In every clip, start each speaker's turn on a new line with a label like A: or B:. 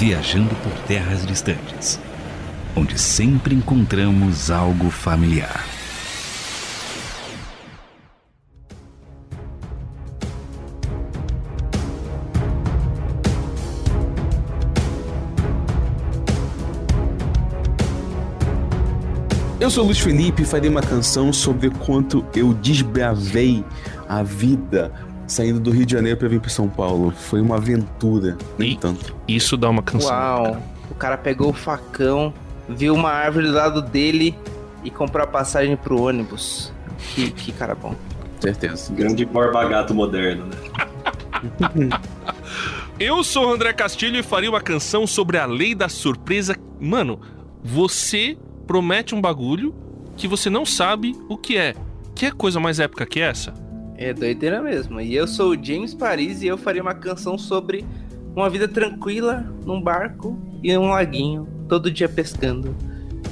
A: viajando por terras distantes, onde sempre encontramos algo familiar.
B: Eu sou Luiz Felipe e farei uma canção sobre quanto eu desbravei a vida saindo do Rio de Janeiro para vir para São Paulo. Foi uma aventura, nem
C: E-
B: tanto.
C: Isso dá uma canção.
D: Uau,
C: cara.
D: o cara pegou o facão, viu uma árvore do lado dele e comprou a passagem pro ônibus. Que, que cara bom.
B: Certeza.
E: Grande Borba Gato moderno, né?
C: Eu sou o André Castilho e faria uma canção sobre a lei da surpresa. Mano, você promete um bagulho que você não sabe o que é. Que coisa mais épica que essa?
D: É doideira mesmo. E eu sou o James Paris e eu faria uma canção sobre uma vida tranquila num barco e um laguinho, todo dia pescando.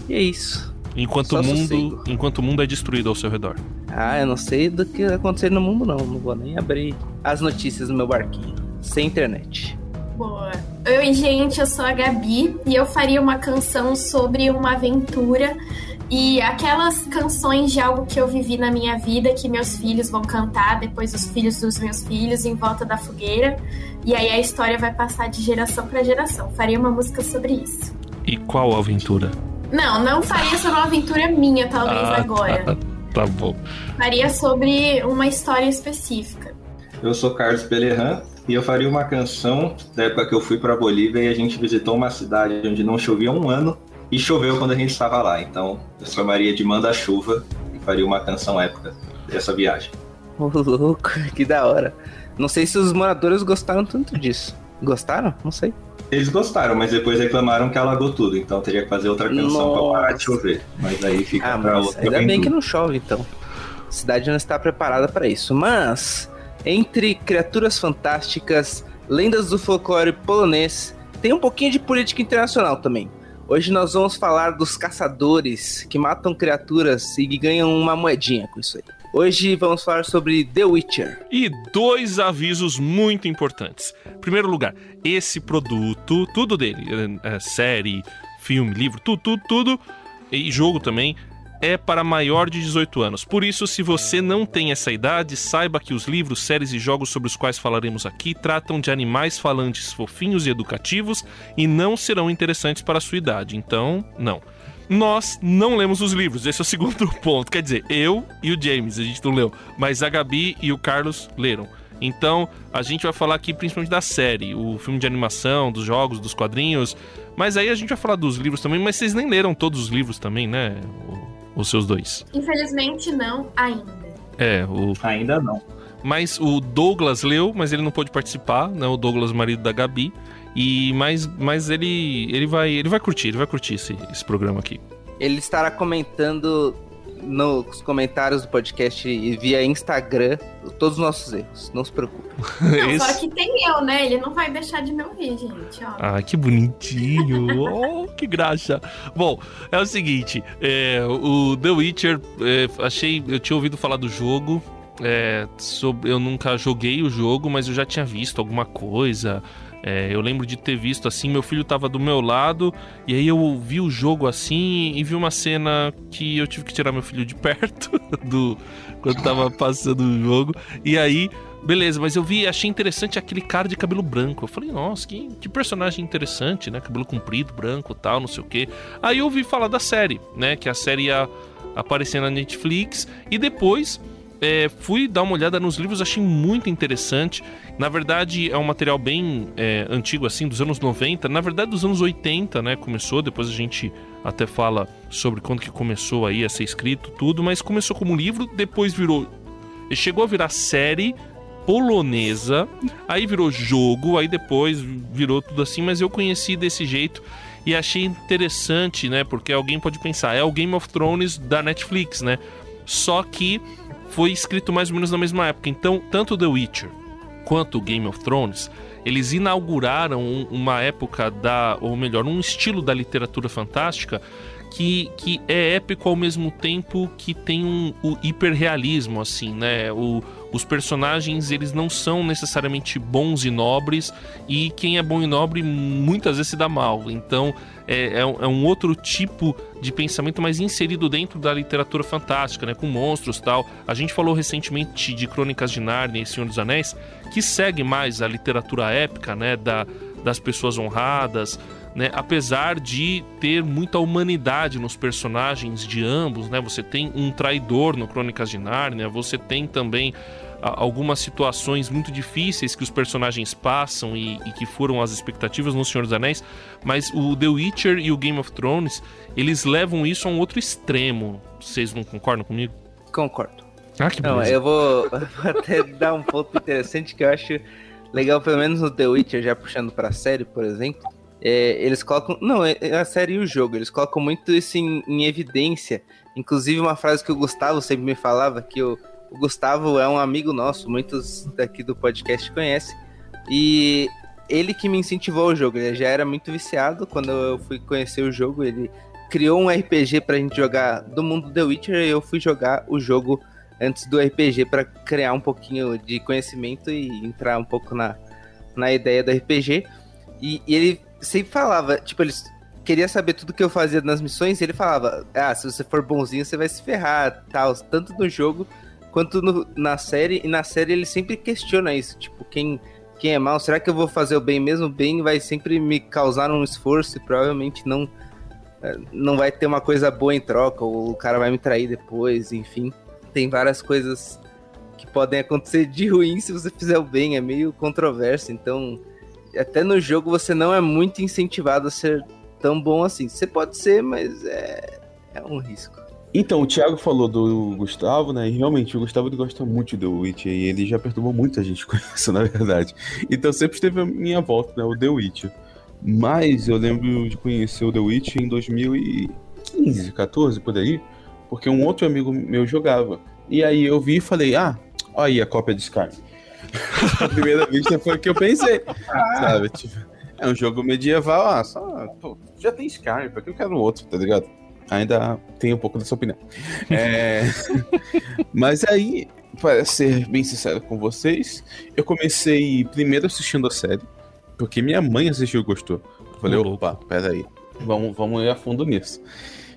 D: E é isso.
C: Enquanto
D: Só
C: o mundo,
D: sossego.
C: enquanto o mundo é destruído ao seu redor.
D: Ah, eu não sei do que vai acontecer no mundo, não. Não vou nem abrir as notícias no meu barquinho. Sem internet.
F: Boa. Oi, gente, eu sou a Gabi e eu faria uma canção sobre uma aventura e aquelas canções de algo que eu vivi na minha vida que meus filhos vão cantar, depois os filhos dos meus filhos em volta da fogueira. E aí a história vai passar de geração para geração. Faria uma música sobre isso.
C: E qual aventura?
F: Não, não faria sobre uma aventura minha, talvez
C: Ah,
F: agora.
C: Tá bom.
F: Faria sobre uma história específica.
E: Eu sou Carlos Pelerran e eu faria uma canção da época que eu fui pra Bolívia e a gente visitou uma cidade onde não chovia um ano e choveu quando a gente estava lá. Então eu chamaria de Manda-Chuva e faria uma canção épica dessa viagem.
D: Ô, louco, que da hora. Não sei se os moradores gostaram tanto disso. Gostaram? Não sei.
E: Eles gostaram, mas depois reclamaram que alagou tudo, então teria que fazer outra canção pra parar de
D: Nossa.
E: chover. Mas aí fica
D: Ah,
E: pra
D: mas
E: outra
D: ainda bem que não chove, então. A cidade não está preparada para isso. Mas, entre criaturas fantásticas, lendas do folclore polonês, tem um pouquinho de política internacional também. Hoje nós vamos falar dos caçadores que matam criaturas e ganham uma moedinha com isso aí. Hoje vamos falar sobre The Witcher.
C: E dois avisos muito importantes. Primeiro lugar, esse produto, tudo dele, é, é, série, filme, livro, tudo, tudo, tudo, e jogo também, é para maior de 18 anos. Por isso, se você não tem essa idade, saiba que os livros, séries e jogos sobre os quais falaremos aqui tratam de animais falantes fofinhos e educativos e não serão interessantes para a sua idade. Então, não. Nós não lemos os livros, esse é o segundo ponto. Quer dizer, eu e o James, a gente não leu, mas a Gabi e o Carlos leram. Então, a gente vai falar aqui principalmente da série, o filme de animação, dos jogos, dos quadrinhos. Mas aí a gente vai falar dos livros também, mas vocês nem leram todos os livros também, né? Os seus dois.
F: Infelizmente, não ainda.
C: É, o.
E: Ainda não.
C: Mas o Douglas leu, mas ele não pôde participar, né? O Douglas, marido da Gabi. E mas, mas ele ele vai ele vai curtir, ele vai curtir esse, esse programa aqui.
D: Ele estará comentando nos comentários do podcast e via Instagram todos os nossos erros. Não se preocupe.
F: Não,
C: Esse-
F: só que tem eu, né? Ele não vai deixar de me ouvir, gente, ó.
C: Ah, que bonitinho. oh, que graxa. Bom, é o seguinte, é, o The Witcher, é, achei, eu tinha ouvido falar do jogo. é, sobre, eu nunca joguei o jogo, mas eu já tinha visto alguma coisa. É, eu lembro de ter visto assim, meu filho tava do meu lado, e aí eu vi o jogo assim e vi uma cena que eu tive que tirar meu filho de perto do quando tava passando o jogo. E aí Beleza, mas eu vi, achei interessante aquele cara de cabelo branco. Eu falei, nossa, que, que personagem interessante, né? Cabelo comprido, branco tal, não sei o quê. Aí eu ouvi falar da série, né? Que a série ia aparecer na Netflix. E depois é, fui dar uma olhada nos livros, achei muito interessante. Na verdade, é um material bem é, antigo, assim, dos anos 90. Na verdade, dos anos 80, né? Começou, depois a gente até fala sobre quando que começou aí a ser escrito, tudo. Mas começou como livro, depois virou... Chegou a virar série polonesa, aí virou jogo, aí depois virou tudo assim, mas eu conheci desse jeito e achei interessante, né? Porque alguém pode pensar, é o Game of Thrones da Netflix, né? Só que foi escrito mais ou menos na mesma época. Então, tanto The Witcher quanto Game of Thrones, eles inauguraram um- uma época da, ou melhor, um estilo da literatura fantástica que, que é épico ao mesmo tempo que tem um, o hiperrealismo, assim, né? O, os personagens, eles não são necessariamente bons e nobres, e quem é bom e nobre muitas vezes se dá mal. Então, é, é, um, é um outro tipo de pensamento mais inserido dentro da literatura fantástica, né? Com monstros tal. A gente falou recentemente de Crônicas de Nárnia e Senhor dos Anéis, que segue mais a literatura épica, né? Da, das pessoas honradas, né? Apesar de ter muita humanidade nos personagens de ambos, né? Você tem um traidor no Crônicas de Nárnia, você tem também algumas situações muito difíceis que os personagens passam e, e, que foram as expectativas no Senhor dos Anéis, mas o The Witcher e o Game of Thrones, eles levam isso a um outro extremo. Vocês não concordam comigo?
D: Concordo.
C: Ah, que
D: Não, eu vou, vou até dar um ponto interessante que eu acho legal, pelo menos no The Witcher, já puxando pra série, por exemplo. É, eles colocam. Não, é, é a série e o jogo. Eles colocam muito isso em, em, evidência. Inclusive, uma frase que o Gustavo sempre me falava, que o, o Gustavo é um amigo nosso, muitos daqui do podcast conhecem. E ele que me incentivou ao jogo. Ele já era muito viciado quando eu fui conhecer o jogo. Ele criou um RPG pra gente jogar do mundo The Witcher e eu fui jogar o jogo antes do RPG para criar um pouquinho de conhecimento e entrar um pouco na, na ideia do RPG. E, e ele sempre falava, tipo, ele queria saber tudo que eu fazia nas missões ele falava: Ah, se você for bonzinho, você vai se ferrar, tal, tanto no jogo quanto no, na série. E na série ele sempre questiona isso, tipo, quem. Quem é mal, será que eu vou fazer o bem mesmo? O bem vai sempre me causar um esforço e provavelmente não eh, não vai ter uma coisa boa em troca, ou o cara vai me trair depois, enfim. Tem várias coisas que podem acontecer de ruim se você fizer o bem, é meio controverso, então até no jogo você não é muito incentivado a ser tão bom assim. Você pode ser, mas é, é um risco.
B: Então, o Thiago falou do Gustavo, né? E realmente, o Gustavo gosta muito do Witcher e ele já perturbou muita gente com isso, na verdade. Então, sempre esteve a minha volta, né? O The Witcher. Mas eu lembro de conhecer o The Witcher em 2015, 14, por aí, porque um outro amigo meu jogava. E aí eu vi e falei, ah, olha aí a cópia de Skyrim. A primeira vista foi o que eu pensei. Sabe? Tipo, é um jogo medieval, ah, só. Pô, já tem Skyrim, pra que eu quero outro, tá ligado? Ainda tenho um pouco dessa opinião. É... Mas aí, para ser bem sincero com vocês, eu comecei primeiro assistindo a série, porque minha mãe assistiu e gostou. Eu falei, opa, peraí, vamos, vamos ir a fundo nisso.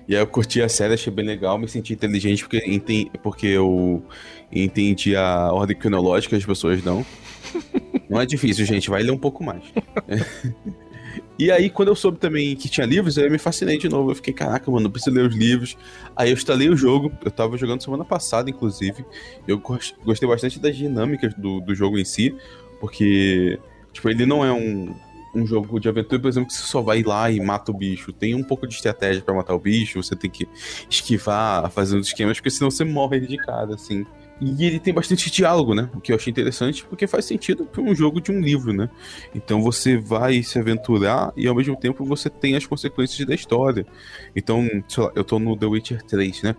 B: E aí eu curti a série, achei bem legal, me senti inteligente porque, entendi, porque eu entendi a ordem cronológica, as pessoas não. Não é difícil, gente, vai ler um pouco mais. E aí, quando eu soube também que tinha livros, eu me fascinei de novo. Eu fiquei, caraca, mano, eu preciso ler os livros. Aí eu instalei o jogo, eu tava jogando semana passada, inclusive. Eu gostei bastante das dinâmicas do, do jogo em si, porque, tipo, ele não é um, um jogo de aventura, por exemplo, que você só vai lá e mata o bicho. Tem um pouco de estratégia para matar o bicho, você tem que esquivar, fazendo esquemas, porque senão você morre de cara, assim. E ele tem bastante diálogo, né? O que eu achei interessante, porque faz sentido para um jogo de um livro, né? Então você vai se aventurar e ao mesmo tempo você tem as consequências da história. Então, sei lá, eu tô no The Witcher 3, né?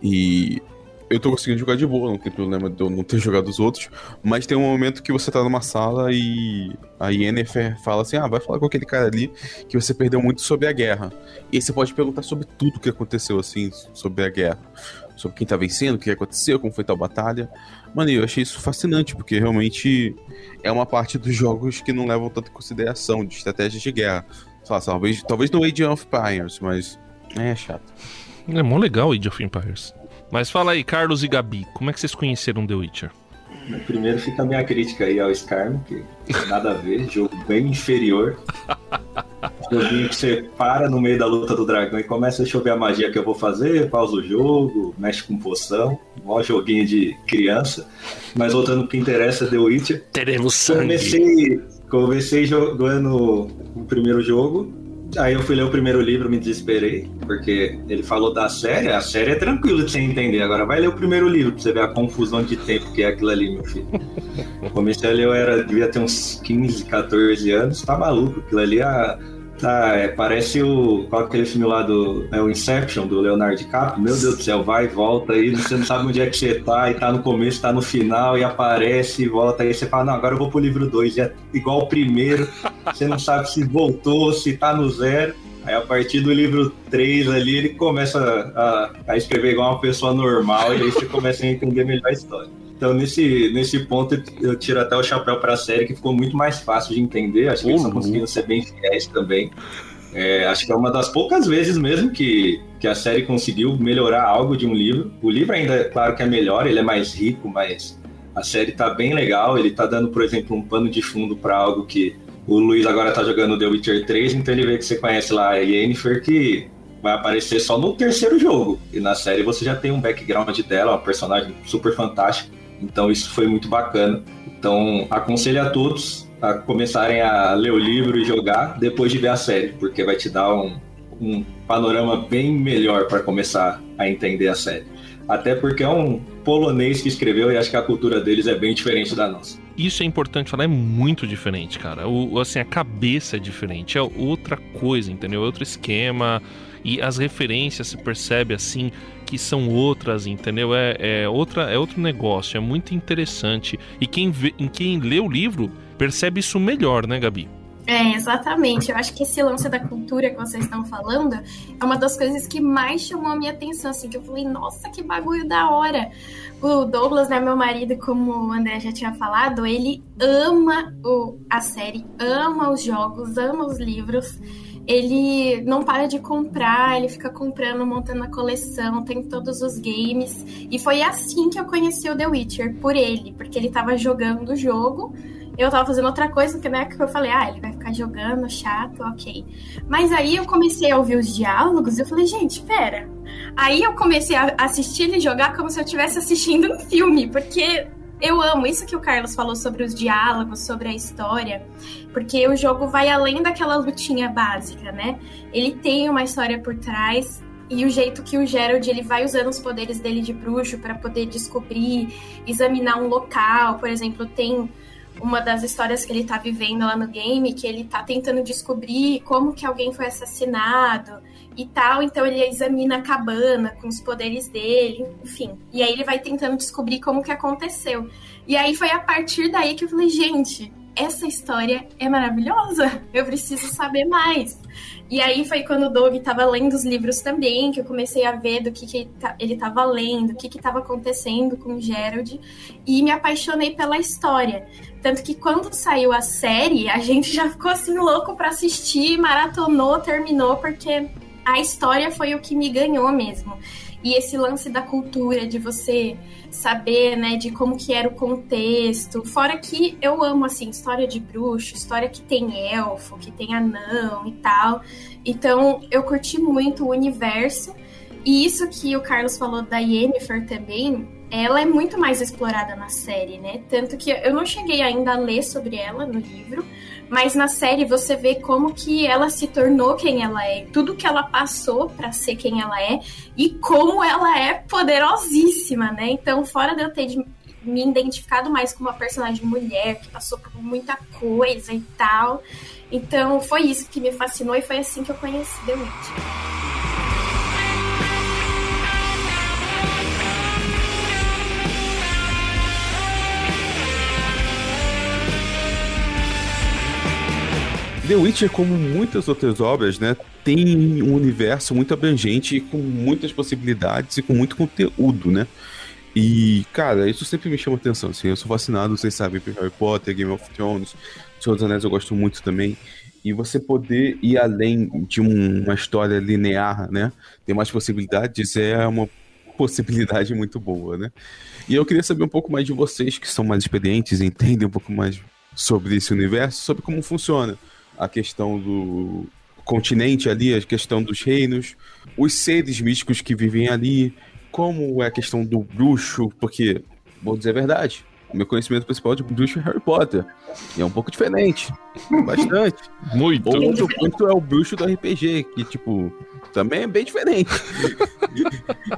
B: E eu tô conseguindo jogar de boa, não tem problema de eu não ter jogado os outros, mas tem um momento que você tá numa sala e a Yennefer fala assim, ah, vai falar com aquele cara ali que você perdeu muito sobre a guerra. E aí você pode perguntar sobre tudo que aconteceu, assim, sobre a guerra. Sobre quem tá vencendo, o que aconteceu, como foi tal batalha. Mano, eu achei isso fascinante, porque realmente é uma parte dos jogos que não levam tanto em consideração de estratégias de guerra. Lá, talvez, talvez no Age of Empires, mas é chato.
C: É mó legal o Age of Empires. Mas fala aí, Carlos e Gabi, como é que vocês conheceram The Witcher?
E: Primeiro fica a minha crítica aí ao Skyrim, que nada a ver, jogo bem inferior. Joguinho que você para no meio da luta do dragão e começa a chover a magia que eu vou fazer, pausa o jogo, mexe com poção, mó joguinho de criança. Mas voltando pro que interessa, The Witcher.
C: Teremos sangue.
E: Comecei, comecei jogando o primeiro jogo, Aí eu fui ler o primeiro livro, me desesperei, porque ele falou da série, a série é tranquilo de você entender. Agora vai ler o primeiro livro pra você ver a confusão de tempo que é aquilo ali, meu filho. Comecei a ler, eu era, devia ter uns 15, 14 anos, tá maluco, aquilo ali a Tá, é, parece o. Qual é aquele filme lá do. É o Inception, do Leonardo DiCaprio? Meu Deus do céu, vai e volta aí, você não sabe onde é que você tá, e tá no começo, tá no final, e aparece e volta, aí você fala, não, agora eu vou pro livro 2, é igual o primeiro, você não sabe se voltou, se tá no zero. Aí a partir do livro 3 ali, ele começa a, a escrever igual uma pessoa normal e aí você começa a entender melhor a história. Então, nesse, nesse ponto, eu tiro até o chapéu para a série, que ficou muito mais fácil de entender. Acho que eles estão conseguindo ser bem fiéis também. É, acho que é uma das poucas vezes mesmo que, que a série conseguiu melhorar algo de um livro. O livro ainda, claro que é melhor, ele é mais rico, mas a série tá bem legal. Ele tá dando, por exemplo, um pano de fundo para algo que o Luiz agora tá jogando The Witcher 3, então ele vê que você conhece lá a Yennefer, que vai aparecer só no terceiro jogo. E na série você já tem um background dela, uma personagem super fantástica. Então isso foi muito bacana. Então aconselho a todos a começarem a ler o livro e jogar depois de ver a série, porque vai te dar um, um panorama bem melhor para começar a entender a série. Até porque é um polonês que escreveu e acho que a cultura deles é bem diferente da nossa.
C: Isso é importante falar, é muito diferente, cara. O, assim, a cabeça é diferente, é outra coisa, entendeu? É outro esquema. E as referências se percebe assim que são outras, entendeu? É, é, outra, é outro negócio, é muito interessante. E quem, vê, quem lê o livro percebe isso melhor, né, Gabi?
F: É, exatamente. Eu acho que esse lance da cultura que vocês estão falando é uma das coisas que mais chamou a minha atenção, assim, que eu falei, nossa, que bagulho da hora. O Douglas, né, meu marido, como o André já tinha falado, ele ama o, a série, ama os jogos, ama os livros. Ele não para de comprar, ele fica comprando, montando a coleção, tem todos os games. E foi assim que eu conheci o The Witcher, por ele, porque ele tava jogando o jogo eu tava fazendo outra coisa, porque na época eu falei, ah, ele vai ficar jogando, chato, ok. Mas aí eu comecei a ouvir os diálogos e eu falei, gente, pera. Aí eu comecei a assistir ele jogar como se eu estivesse assistindo um filme, porque eu amo isso que o Carlos falou sobre os diálogos, sobre a história, porque o jogo vai além daquela lutinha básica, né? Ele tem uma história por trás, e o jeito que o Gerald ele vai usando os poderes dele de bruxo para poder descobrir, examinar um local, por exemplo, tem uma das histórias que ele tá vivendo lá no game, que ele tá tentando descobrir como que alguém foi assassinado e tal, então ele examina a cabana com os poderes dele, enfim. E aí ele vai tentando descobrir como que aconteceu. E aí foi a partir daí que eu falei, gente, essa história é maravilhosa, eu preciso saber mais. E aí foi quando o Doug estava lendo os livros também, que eu comecei a ver do que, que ele estava lendo, o que estava acontecendo com o Gerald, e me apaixonei pela história. Tanto que quando saiu a série, a gente já ficou assim louco para assistir, maratonou, terminou, porque a história foi o que me ganhou mesmo. E esse lance da cultura, de você saber, né, de como que era o contexto. Fora que eu amo, assim, história de bruxo, história que tem elfo, que tem anão e tal. Então, eu curti muito o universo. E isso que o Carlos falou da Yennefer também, ela é muito mais explorada na série, né? Tanto que eu não cheguei ainda a ler sobre ela no livro, mas na série você vê como que ela se tornou quem ela é, tudo que ela passou para ser quem ela é e como ela é poderosíssima, né? Então, fora de eu ter de me identificado mais com uma personagem mulher que passou por muita coisa e tal, então foi isso que me fascinou e foi assim que eu conheci The Witch.
B: The Witcher, como muitas outras obras, né, tem um universo muito abrangente, com muitas possibilidades e com muito conteúdo, né? E, cara, isso sempre me chama atenção, assim, eu sou fascinado, vocês sabem, por Harry Potter, Game of Thrones, Senhor dos Anéis eu gosto muito também, e você poder ir além de um, uma história linear, né, ter mais possibilidades, é uma possibilidade muito boa, né? E eu queria saber um pouco mais de vocês, que são mais experientes, entendem um pouco mais sobre esse universo, sobre como funciona a questão do continente ali, a questão dos reinos, os seres místicos que vivem ali, como é a questão do bruxo, porque, vou dizer a verdade, o meu conhecimento principal de bruxo é Harry Potter. E é um pouco diferente. Bastante.
C: muito.
B: Outro ponto é o bruxo do RPG, que, tipo, também é bem diferente.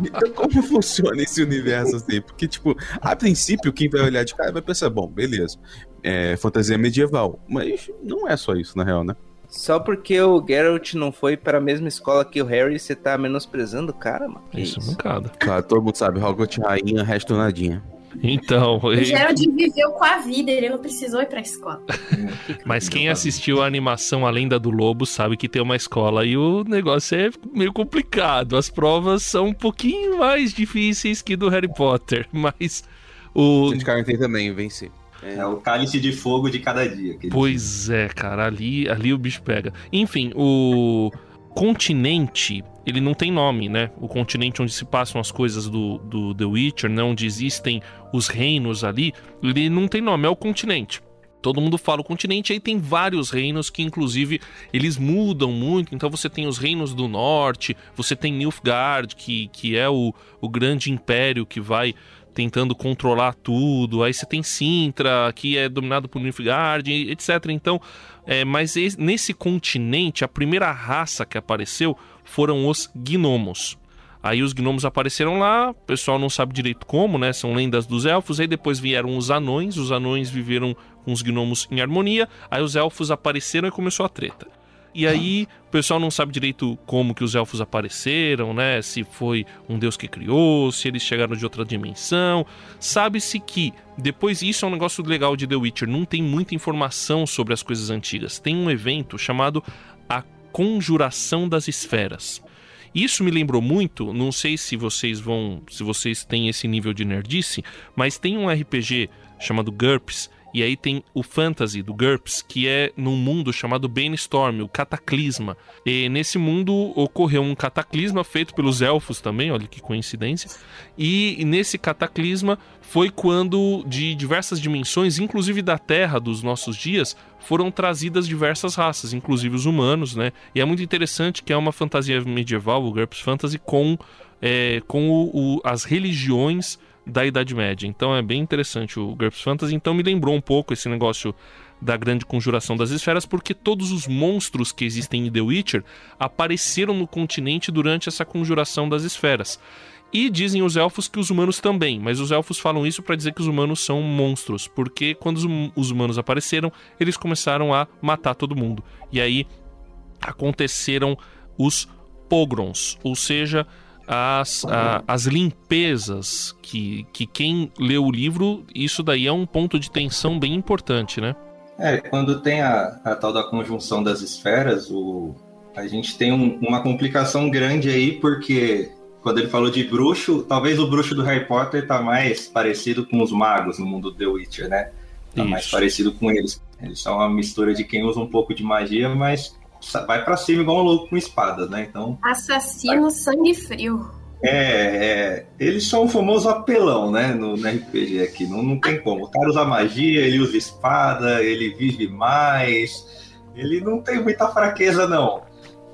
B: então, como funciona esse universo assim? Porque, tipo, a princípio, quem vai olhar de cara vai pensar, bom, beleza, é fantasia medieval. Mas não é só isso, na real, né?
D: Só porque o Geralt não foi para a mesma escola que o Harry, você tá menosprezando o cara, mano?
C: Que isso, isso? mancada.
B: Cara, todo mundo sabe, Hogwarts rainha, resto nadinha.
C: Então.
F: O Gerald viveu com a vida, ele não precisou ir pra escola.
C: Mas quem assistiu a animação A Lenda do Lobo sabe que tem uma escola e o negócio é meio complicado. As provas são um pouquinho mais difíceis que do Harry Potter, mas o.
B: Gente, Carmen tem também, venci.
E: É o cálice de fogo de cada dia.
C: Pois é, cara, ali, ali o bicho pega. Enfim, o continente, ele não tem nome, né? O continente onde se passam as coisas do, do The Witcher, né? onde existem os reinos ali, ele não tem nome, é o continente. Todo mundo fala o continente, aí tem vários reinos que, inclusive, eles mudam muito. Então você tem os reinos do norte, você tem Nilfgaard, que, que é o, o grande império que vai tentando controlar tudo. Aí você tem Sintra, que é dominado por Nilfgaard, etc. Então, é, mas es- nesse continente, a primeira raça que apareceu foram os gnomos. Aí os gnomos apareceram lá, o pessoal não sabe direito como, né? São lendas dos elfos. Aí depois vieram os anões, os anões viveram com os gnomos em harmonia. Aí os elfos apareceram e começou a treta. E aí, o pessoal não sabe direito como que os elfos apareceram, né? Se foi um deus que criou, se eles chegaram de outra dimensão. Sabe-se que, depois, isso é um negócio legal de The Witcher, não tem muita informação sobre as coisas antigas. Tem um evento chamado a Conjuração das Esferas. Isso me lembrou muito, não sei se vocês vão, se vocês têm esse nível de nerdice, mas tem um RPG chamado GURPS, e aí tem o Fantasy do GURPS, que é num mundo chamado Brainstorm, o Cataclisma. E nesse mundo ocorreu um cataclisma feito pelos elfos também, olha que coincidência. E nesse cataclisma foi quando de diversas dimensões, inclusive da Terra dos nossos dias, foram trazidas diversas raças, inclusive os humanos, né? E é muito interessante que é uma fantasia medieval, o GURPS Fantasy, com, é, com o- o- as religiões da Idade Média. Então é bem interessante o GURPS Fantasy. Então me lembrou um pouco esse negócio da grande conjuração das esferas, porque todos os monstros que existem em The Witcher apareceram no continente durante essa conjuração das esferas. E dizem os elfos que os humanos também, mas os elfos falam isso para dizer que os humanos são monstros, porque quando os hum- os humanos apareceram, eles começaram a matar todo mundo. E aí aconteceram os pogroms, ou seja, as, a- as limpezas que, que quem lê o livro, isso daí é um ponto de tensão bem importante, né?
E: É, quando tem a, a tal da conjunção das esferas, o, a gente tem um- uma complicação grande aí, porque quando ele falou de bruxo, talvez o bruxo do Harry Potter tá mais parecido com os magos no mundo do The Witcher, né? Tá mais
C: Isso.
E: parecido com eles. Eles são uma mistura de quem usa um pouco de magia, mas vai pra cima igual um louco com espadas, né? Então,
F: Assassino sangue frio.
E: é, é, eles são o famoso apelão, né, no, no RPG aqui, não, não tem como. O cara usa magia, ele usa espada, ele vive mais, ele não tem muita fraqueza, não.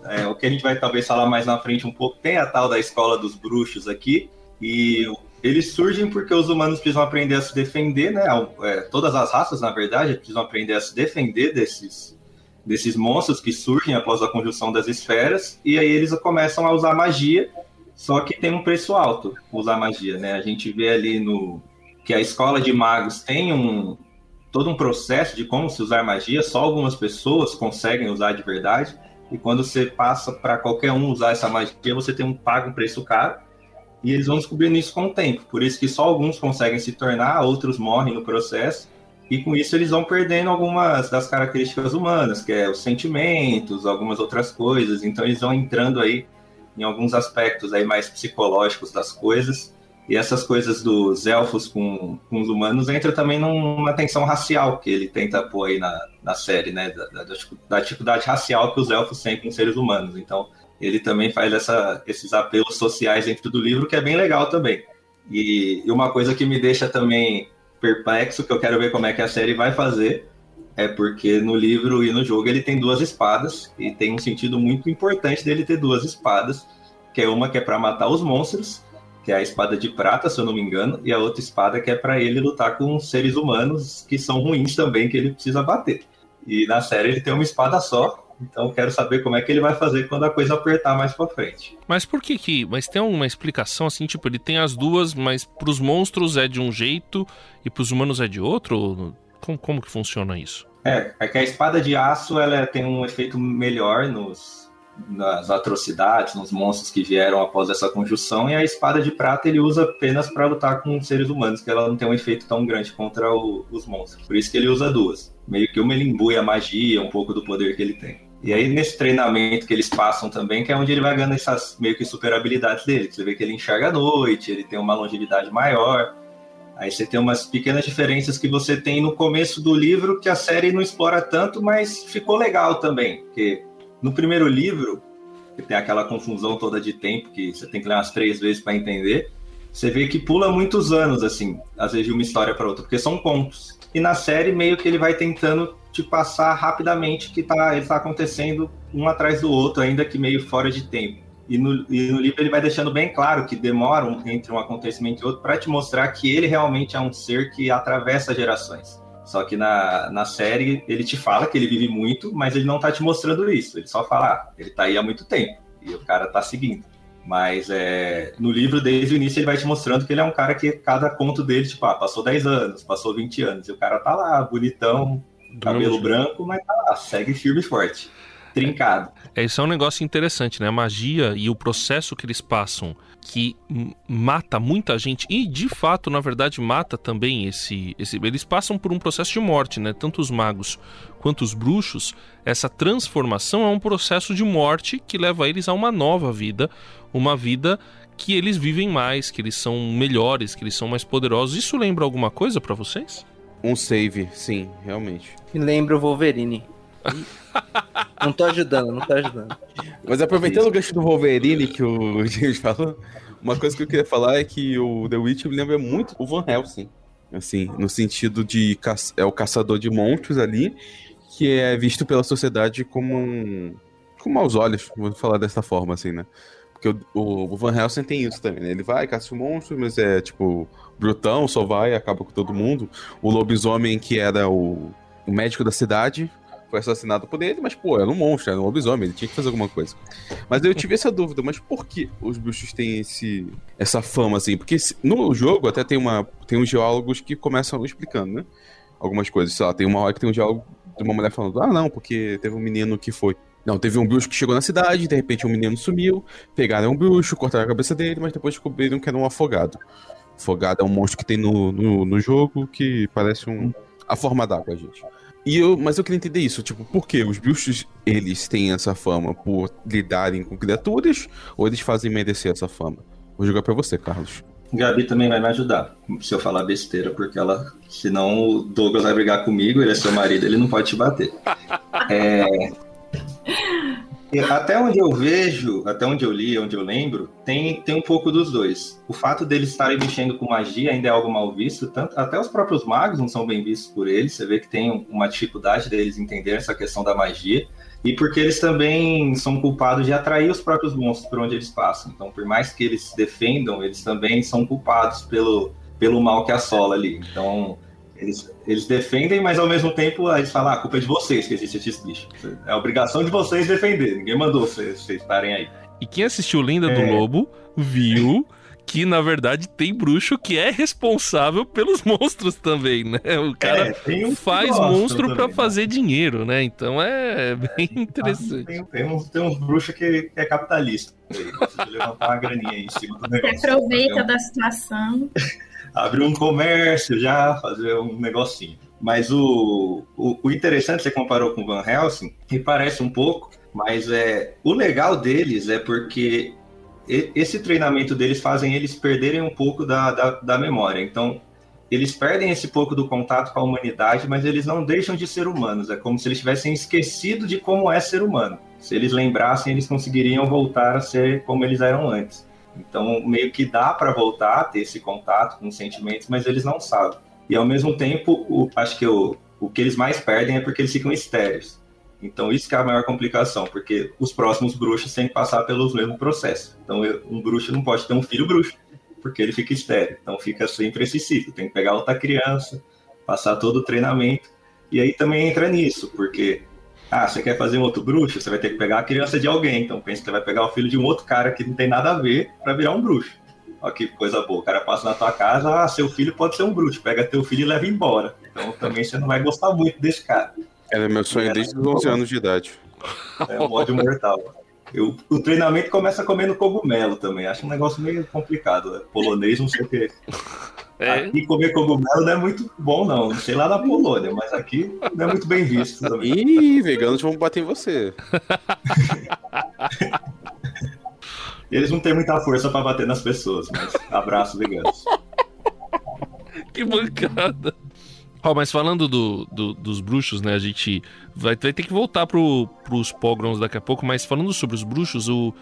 E: É, o que a gente vai talvez falar mais na frente um pouco, tem a tal da escola dos bruxos aqui, e eles surgem porque os humanos precisam aprender a se defender, né, é, todas as raças, na verdade, precisam aprender a se defender desses, desses monstros que surgem após a conjunção das esferas, e aí eles começam a usar magia, só que tem um preço alto usar magia, né? A gente vê ali no que a escola de magos tem um todo um processo de como se usar magia, só algumas pessoas conseguem usar de verdade. E quando você passa para qualquer um usar essa magia, você tem um paga um preço caro. E eles vão descobrindo isso com o tempo. Por isso que só alguns conseguem se tornar, outros morrem no processo. E com isso eles vão perdendo algumas das características humanas, que é os sentimentos, algumas outras coisas. Então eles vão entrando aí em alguns aspectos aí mais psicológicos das coisas. E essas coisas dos elfos com, com os humanos entra também numa tensão racial que ele tenta pôr aí na, na série, né? Da, da, da dificuldade racial que os elfos têm com os seres humanos. Então, ele também faz essa, esses apelos sociais dentro do livro, que é bem legal também. E, e uma coisa que me deixa também perplexo, que eu quero ver como é que a série vai fazer, é porque no livro e no jogo ele tem duas espadas, e tem um sentido muito importante dele ter duas espadas, que é uma que é para matar os monstros, que é a espada de prata, se eu não me engano, e a outra espada que é para ele lutar com seres humanos que são ruins também, que ele precisa bater. E na série ele tem uma espada só, então quero saber como é que ele vai fazer quando a coisa apertar mais pra frente.
C: Mas por que que... Mas tem uma explicação assim, tipo, ele tem as duas, mas pros monstros é de um jeito e pros humanos é de outro? Como, como que funciona isso?
E: É, é que a espada de aço ela tem um efeito melhor nos, nas atrocidades, nos monstros que vieram após essa conjunção, e a espada de prata ele usa apenas para lutar com seres humanos, que ela não tem um efeito tão grande contra o, os monstros. Por isso que ele usa duas. Meio que uma ele imbui a magia, um pouco do poder que ele tem. E aí, nesse treinamento que eles passam também, que é onde ele vai ganhando essas meio que super habilidades dele. Você vê que ele enxerga à noite, ele tem uma longevidade maior. Aí você tem umas pequenas diferenças que você tem no começo do livro que a série não explora tanto, mas ficou legal também. Porque no primeiro livro, que tem aquela confusão toda de tempo, que você tem que ler umas três vezes para entender, você vê que pula muitos anos, assim, às vezes de uma história para outra, porque são contos. E na série, meio que ele vai tentando te passar rapidamente que tá, ele tá acontecendo um atrás do outro, ainda que meio fora de tempo. E no, e no livro ele vai deixando bem claro que demora um, entre um acontecimento e outro para te mostrar que ele realmente é um ser que atravessa gerações. Só que na, na série ele te fala que ele vive muito, mas ele não tá te mostrando isso. Ele só fala, ah, ele tá aí há muito tempo e o cara tá seguindo. Mas é, no livro, desde o início, ele vai te mostrando que ele é um cara que cada conto dele, tipo, ah, passou 10 anos, passou 20 anos, e o cara tá lá, bonitão, cabelo branco, mas tá lá, segue firme e forte trincado.
C: É, isso é um negócio interessante, né? A magia e o processo que eles passam que mata muita gente e de fato, na verdade, mata também esse, esse eles passam por um processo de morte, né? Tanto os magos quanto os bruxos, essa transformação é um processo de morte que leva eles a uma nova vida, uma vida que eles vivem mais, que eles são melhores, que eles são mais poderosos. Isso lembra alguma coisa para vocês?
B: Um save, sim, realmente.
D: Me lembra o Wolverine. não tô ajudando, não tô ajudando.
B: Mas aproveitando o gancho do Wolverine que o James falou, uma coisa que eu queria falar é que o The Witch me lembra muito o Van Helsing. Assim, no sentido de é o caçador de monstros ali, que é visto pela sociedade como um. com maus olhos, vou falar dessa forma, assim, né? Porque o, o Van Helsing tem isso também, né? Ele vai, caça o monstro, mas é tipo, brutão, só vai, acaba com todo mundo. O lobisomem, que era o, o médico da cidade, foi assassinado por ele, mas, pô, era um monstro, era um lobisomem, ele tinha que fazer alguma coisa. Mas eu tive essa dúvida, mas por que os bruxos têm esse, essa fama, assim? Porque no jogo até tem, uma, tem uns geólogos que começam explicando, né? Algumas coisas, sei lá, tem uma hora que tem um diálogo de uma mulher falando, ah, não, porque teve um menino que foi. Não, teve um bruxo que chegou na cidade, de repente um menino sumiu, pegaram um bruxo, cortaram a cabeça dele, mas depois descobriram que era um afogado. Afogado é um monstro que tem no, no, no jogo que parece um. a forma d'água, gente. E eu, mas eu queria entender isso, tipo, por que os bruxos, eles têm essa fama por lidarem com criaturas, ou eles fazem merecer essa fama? Vou jogar para você, Carlos.
E: Gabi também vai me ajudar, se eu falar besteira, porque ela, senão o Douglas vai brigar comigo, ele é seu marido, ele não pode te bater. é, até onde eu vejo, até onde eu li, onde eu lembro, tem, tem um pouco dos dois. O fato deles estarem mexendo com magia ainda é algo mal visto, tanto, até os próprios magos não são bem vistos por eles. Você vê que tem uma dificuldade deles entender essa questão da magia. E porque eles também são culpados de atrair os próprios monstros por onde eles passam. Então, por mais que eles se defendam, eles também são culpados pelo, pelo mal que assola ali. Então, eles, eles defendem, mas ao mesmo tempo eles falam: ah, a culpa é de vocês que existe esse bicho. É a obrigação de vocês defender. Ninguém mandou vocês, vocês estarem aí.
C: E quem assistiu Linda é... do Lobo viu que na verdade tem bruxo que é responsável pelos monstros também, né? O cara é, um faz monstro para né? fazer dinheiro, né? Então é bem é, interessante.
E: Tem, tem, uns, tem uns bruxos que, que é capitalista. Levantar uma graninha aí em cima do negócio.
F: Aproveita da situação.
E: abrir um comércio já, fazer um negocinho. Mas o, o, o, interessante, você comparou com o Van Helsing, e parece um pouco, mas é o legal deles é porque esse treinamento deles fazem eles perderem um pouco da, da, da memória. Então, eles perdem esse pouco do contato com a humanidade, mas eles não deixam de ser humanos. É como se eles tivessem esquecido de como é ser humano. Se eles lembrassem, eles conseguiriam voltar a ser como eles eram antes. Então, meio que dá para voltar a ter esse contato com os sentimentos, mas eles não sabem. E ao mesmo tempo, o, acho que o, o que eles mais perdem é porque eles ficam estéreis. Então, isso que é a maior complicação, porque os próximos bruxos têm que passar pelos mesmos processos. Então, um bruxo não pode ter um filho bruxo, porque ele fica estéreo. Então, fica sempre esse ciclo. Tem que pegar outra criança, passar todo o treinamento. E aí também entra nisso, porque ah, você quer fazer um outro bruxo? Você vai ter que pegar a criança de alguém. Então pensa que você vai pegar o filho de um outro cara que não tem nada a ver para virar um bruxo. Olha que coisa boa. O cara passa na tua casa, ah, seu filho pode ser um bruxo. Pega teu filho e leva embora. Então também você não vai gostar muito desse cara.
B: Era meu sonho desde os 11 anos de idade.
E: É um ódio mortal. Eu, o treinamento começa comendo cogumelo também. Acho um negócio meio complicado. Né? Polonês, não sei o quê. É. Aqui comer cogumelo não é muito bom, não. Sei lá na Polônia, mas aqui não é muito bem visto também.
B: Ih, veganos vão bater em você.
E: Eles não têm muita força para bater nas pessoas, mas abraço, veganos.
C: que bancada. Oh, mas falando do, do, dos bruxos, né? A gente vai, vai ter que voltar pro, pros pogroms daqui a pouco, mas falando sobre os bruxos, o,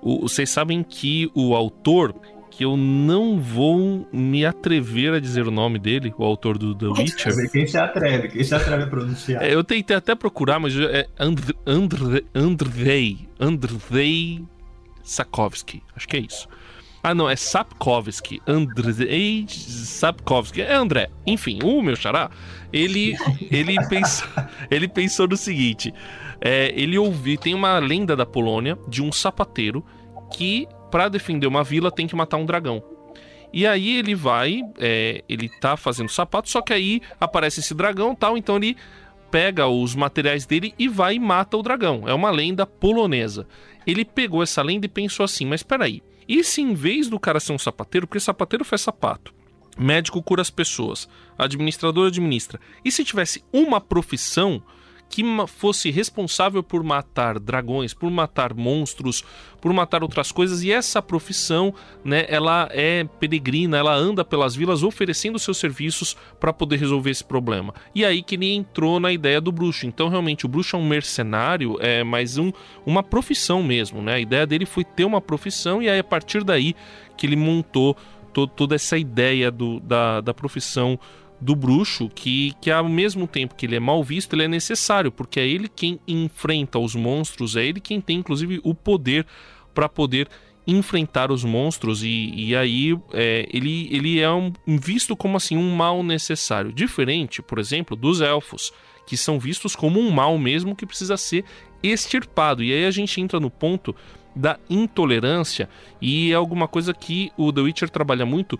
C: o, vocês sabem que o autor, que eu não vou me atrever a dizer o nome dele, o autor do The Witcher.
E: Quem se atreve, quem se atreve a pronunciar.
C: É, eu tentei até procurar, mas é Andrei, Andrei, Andrei Sakovsky, acho que é isso. Ah, não, é Sapkowski. Andrei Sapkowski. É André. Enfim, o meu xará, ele, ele, pensou, ele pensou no seguinte: é, ele ouviu. Tem uma lenda da Polônia de um sapateiro que, para defender uma vila, tem que matar um dragão. E aí ele vai, é, ele tá fazendo sapato, só que aí aparece esse dragão tal, então ele pega os materiais dele e vai e mata o dragão. É uma lenda polonesa. Ele pegou essa lenda e pensou assim: mas peraí, e se em vez do cara ser um sapateiro, porque sapateiro faz sapato, médico cura as pessoas, administrador administra, e se tivesse uma profissão que fosse responsável por matar dragões, por matar monstros, por matar outras coisas. E essa profissão, né, ela é peregrina, ela anda pelas vilas oferecendo seus serviços para poder resolver esse problema. E aí que ele entrou na ideia do bruxo. Então, realmente, o bruxo é um mercenário, é mais um, uma profissão mesmo, né? A ideia dele foi ter uma profissão e aí a partir daí que ele montou to toda essa ideia do, da, da profissão do bruxo que, que ao mesmo tempo que ele é mal visto, ele é necessário, porque é ele quem enfrenta os monstros, é ele quem tem inclusive o poder para poder enfrentar os monstros e, e aí é, ele, ele é um, visto como assim um mal necessário, diferente, por exemplo, dos elfos, que são vistos como um mal mesmo que precisa ser extirpado. E aí a gente entra no ponto da intolerância e é alguma coisa que o The Witcher trabalha muito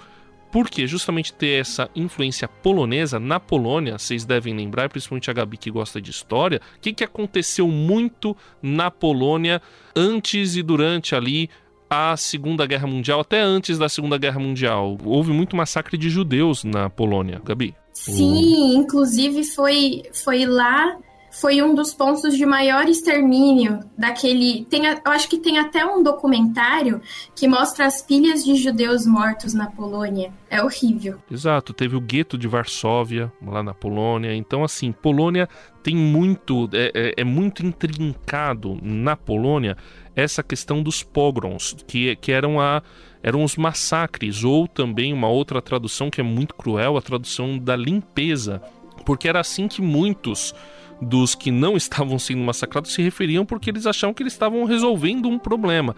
C: porque justamente ter essa influência polonesa na Polônia, vocês devem lembrar, principalmente a Gabi que gosta de história, o que, que aconteceu muito na Polônia antes e durante ali a Segunda Guerra Mundial, até antes da Segunda Guerra Mundial. Houve muito massacre de judeus na Polônia, Gabi.
F: Sim, inclusive foi, foi lá foi um dos pontos de maior extermínio daquele. Tem, eu acho que tem até um documentário que mostra as pilhas de judeus mortos na Polônia. É horrível.
C: Exato, teve o gueto de Varsóvia lá na Polônia. Então, assim, Polônia tem muito. É, é, é muito intrincado na Polônia essa questão dos pogroms, que, que eram a eram os massacres, ou também uma outra tradução que é muito cruel, a tradução da limpeza, porque era assim que muitos dos que não estavam sendo massacrados se referiam porque eles achavam que eles estavam resolvendo um problema.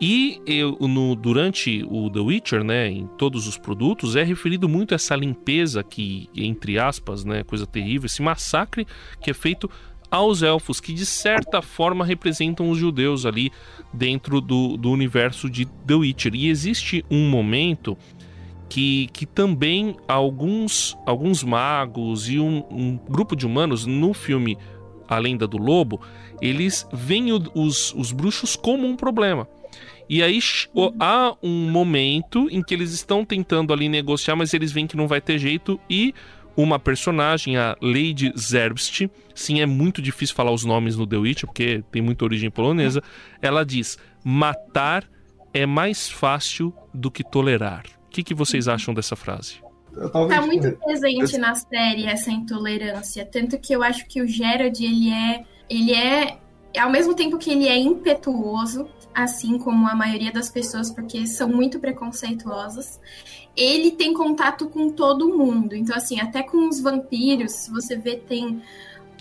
C: E eu, no, durante o The Witcher, né, em todos os produtos, é referido muito essa limpeza que, entre aspas, né, coisa terrível, esse massacre que é feito aos elfos, que de certa forma representam os judeus ali dentro do, do universo de The Witcher. E existe um momento que, que também alguns, alguns magos e um, um grupo de humanos no filme A Lenda do Lobo, eles veem os, os bruxos como um problema. E aí há um momento em que eles estão tentando ali negociar, mas eles veem que não vai ter jeito e uma personagem, a Lady Zerbst, sim, é muito difícil falar os nomes no The Witch, porque tem muita origem polonesa, ela diz: matar é mais fácil do que tolerar que, que vocês acham dessa frase?
F: Tá muito presente na série essa intolerância, tanto que eu acho que o Gerard ele é ele é ao mesmo tempo que ele é impetuoso, assim como a maioria das pessoas, porque são muito preconceituosas, ele tem contato com todo mundo. Então, assim, até com os vampiros, se você vê, tem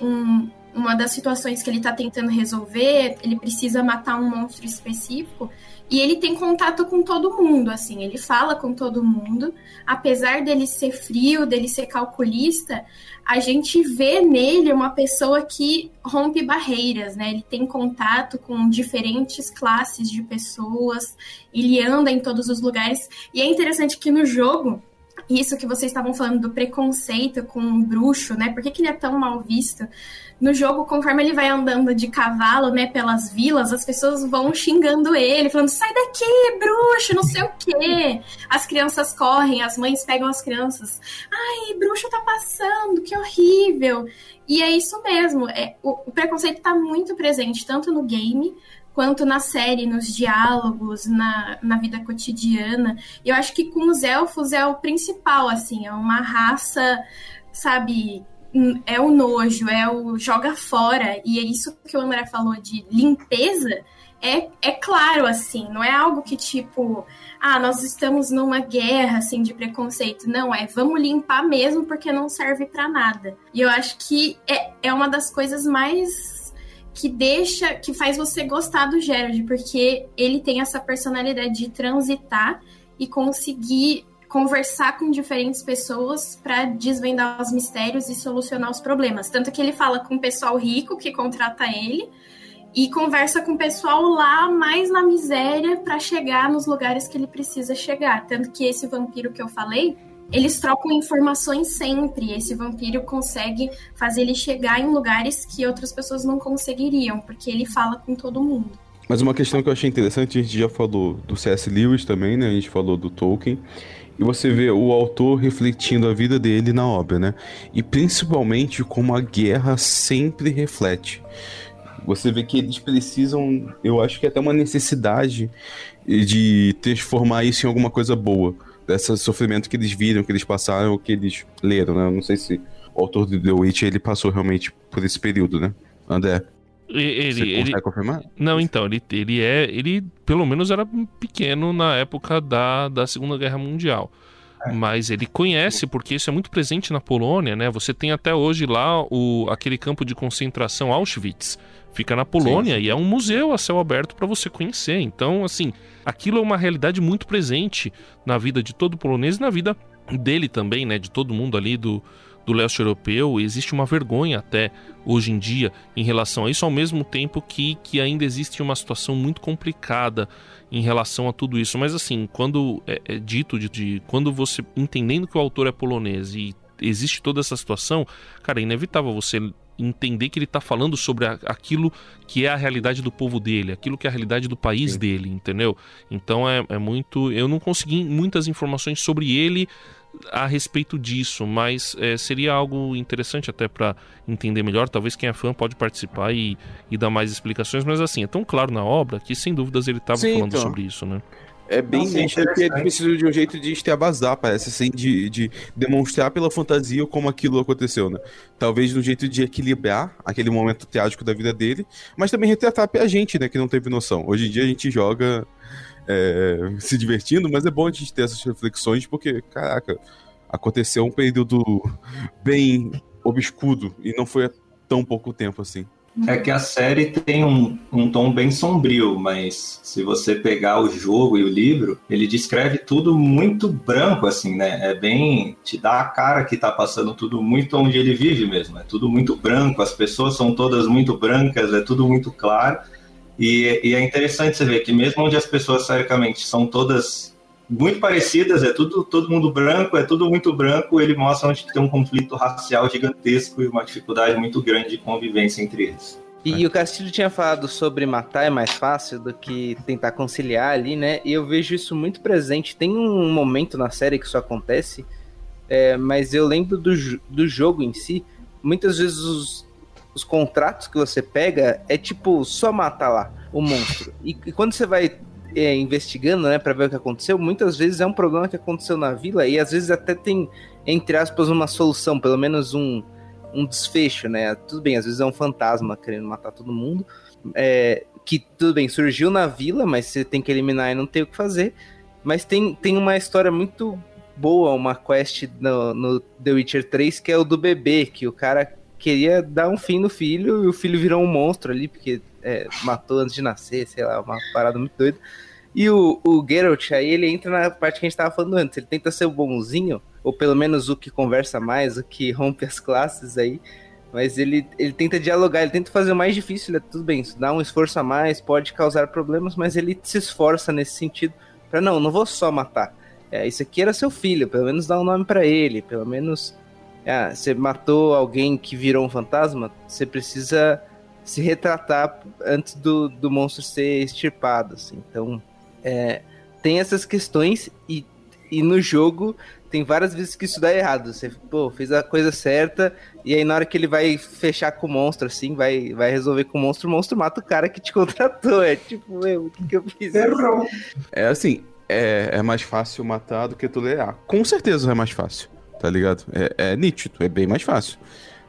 F: um, uma das situações que ele tá tentando resolver, ele precisa matar um monstro específico. E ele tem contato com todo mundo, assim, ele fala com todo mundo. Apesar dele ser frio, dele ser calculista, a gente vê nele uma pessoa que rompe barreiras, né? Ele tem contato com diferentes classes de pessoas, ele anda em todos os lugares. E é interessante que no jogo isso que vocês estavam falando do preconceito com o bruxo, né? Por que, que ele é tão mal visto? No jogo, conforme ele vai andando de cavalo, né, pelas vilas, as pessoas vão xingando ele, falando: sai daqui, bruxo, não sei o quê. As crianças correm, as mães pegam as crianças. Ai, bruxo tá passando, que horrível. E é isso mesmo. É, o, o preconceito tá muito presente, tanto no game quanto na série, nos diálogos, na, na vida cotidiana. Eu acho que com os elfos é o principal, assim, é uma raça, sabe, é o nojo, é o joga fora, e é isso que o André falou de limpeza. É, é claro, assim, não é algo que tipo, ah, nós estamos numa guerra, assim, de preconceito. Não, é vamos limpar mesmo porque não serve para nada. E eu acho que é, é uma das coisas mais que deixa, que faz você gostar do Gerard, porque ele tem essa personalidade de transitar e conseguir conversar com diferentes pessoas para desvendar os mistérios e solucionar os problemas. Tanto que ele fala com o pessoal rico que contrata ele e conversa com o pessoal lá mais na miséria para chegar nos lugares que ele precisa chegar. Tanto que esse vampiro que eu falei, eles trocam informações sempre. Esse vampiro consegue fazer ele chegar em lugares que outras pessoas não conseguiriam, porque ele fala com todo mundo.
B: Mas uma questão que eu achei interessante, a gente já falou do C.S. Lewis também, né? A gente falou do Tolkien. E você vê o autor refletindo a vida dele na obra, né? E principalmente como a guerra sempre reflete. Você vê que eles precisam, eu acho que é até uma necessidade de transformar isso em alguma coisa boa desse sofrimento que eles viram, que eles passaram, que eles leram, né? Eu não sei se o autor de The Witch ele passou realmente por esse período, né? André.
C: Ele,
B: Você
C: ele,
B: confirmar?
C: Não, então, ele, ele é. Ele pelo menos era pequeno na época da, da Segunda Guerra Mundial. Mas ele conhece, porque isso é muito presente na Polônia, né? Você tem até hoje lá o, aquele campo de concentração Auschwitz. Fica na Polônia sim, sim. e é um museu a céu aberto para você conhecer. Então, assim, aquilo é uma realidade muito presente na vida de todo polonês e na vida dele também, né? De todo mundo ali do, do leste europeu, existe uma vergonha até hoje em dia em relação a isso, ao mesmo tempo que, que ainda existe uma situação muito complicada em relação a tudo isso. Mas assim, quando é, é dito de, de, quando você entendendo que o autor é polonês e existe toda essa situação, cara, é inevitável você entender que ele está falando sobre aquilo que é a realidade do povo dele, aquilo que é a realidade do país Sim. dele, entendeu? Então é, é muito. Eu não consegui muitas informações sobre ele a respeito disso, mas é, seria algo interessante até para entender melhor. Talvez quem é fã pode participar e, e dar mais explicações, mas assim, é tão claro na obra que sem dúvidas ele estava falando então. sobre isso, né?
B: É bem ele precisa de um jeito de extravasar, parece assim, de, de demonstrar pela fantasia como aquilo aconteceu, né? Talvez no jeito de equilibrar aquele momento teático da vida dele, mas também retratar pra gente, né, que não teve noção. Hoje em dia a gente joga é, se divertindo, mas é bom a gente ter essas reflexões, porque, caraca, aconteceu um período bem obscuro e não foi há tão pouco tempo assim.
E: É que a série tem um, um tom bem sombrio, mas se você pegar o jogo e o livro, ele descreve tudo muito branco, assim, né? É bem. te dá a cara que tá passando tudo muito onde ele vive mesmo. É tudo muito branco, as pessoas são todas muito brancas, é tudo muito claro. E, e, é interessante você ver que mesmo onde as pessoas teoricamente são todas muito parecidas, é tudo todo mundo branco, é tudo muito branco, ele mostra onde tem um conflito racial gigantesco e uma dificuldade muito grande de convivência entre eles.
D: E é. o Castilho tinha falado sobre matar é mais fácil do que tentar conciliar ali, né? E eu vejo isso muito presente. Tem um momento na série que isso acontece, é, mas eu lembro do, do jogo em si. Muitas vezes os, os contratos que você pega é tipo só matar lá o monstro. E, e quando você vai é, investigando, né, para ver o que aconteceu, muitas vezes é um problema que aconteceu na vila e às vezes até tem, entre aspas, uma solução, pelo menos um, um desfecho, né? Tudo bem, às vezes é um fantasma querendo matar todo mundo. É, que tudo bem, surgiu na vila, mas você tem que eliminar e não tem o que fazer. Mas tem, tem uma história muito boa, uma quest no, no The Witcher 3, que é o do bebê, que o cara queria dar um fim no filho e o filho virou um monstro ali, porque é, matou antes de nascer, sei lá, uma parada muito doida. E o, o Geralt, aí ele entra na parte que a gente tava falando antes, ele tenta ser o bonzinho, ou pelo menos o que conversa mais, o que rompe as classes aí, mas ele, ele tenta dialogar, ele tenta fazer o mais difícil, é tudo bem, isso dá um esforço a mais, pode causar problemas, mas ele se esforça nesse sentido, para não, não vou só matar, é, isso aqui era seu filho, pelo menos dá um nome para ele, pelo menos ah, você matou alguém que virou um fantasma, você precisa se retratar antes do, do monstro ser extirpado, assim. Então, é, tem essas questões e, e no jogo tem várias vezes que isso dá errado. Você, pô, fez a coisa certa e aí na hora que ele vai fechar com o monstro, assim, vai, vai resolver com o monstro, o monstro mata o cara que te contratou. É tipo, meu, o que, que eu fiz?
B: Errou. É assim, é, é mais fácil matar do que tolerar. Com certeza é mais fácil, tá ligado? É, é nítido, é bem mais fácil.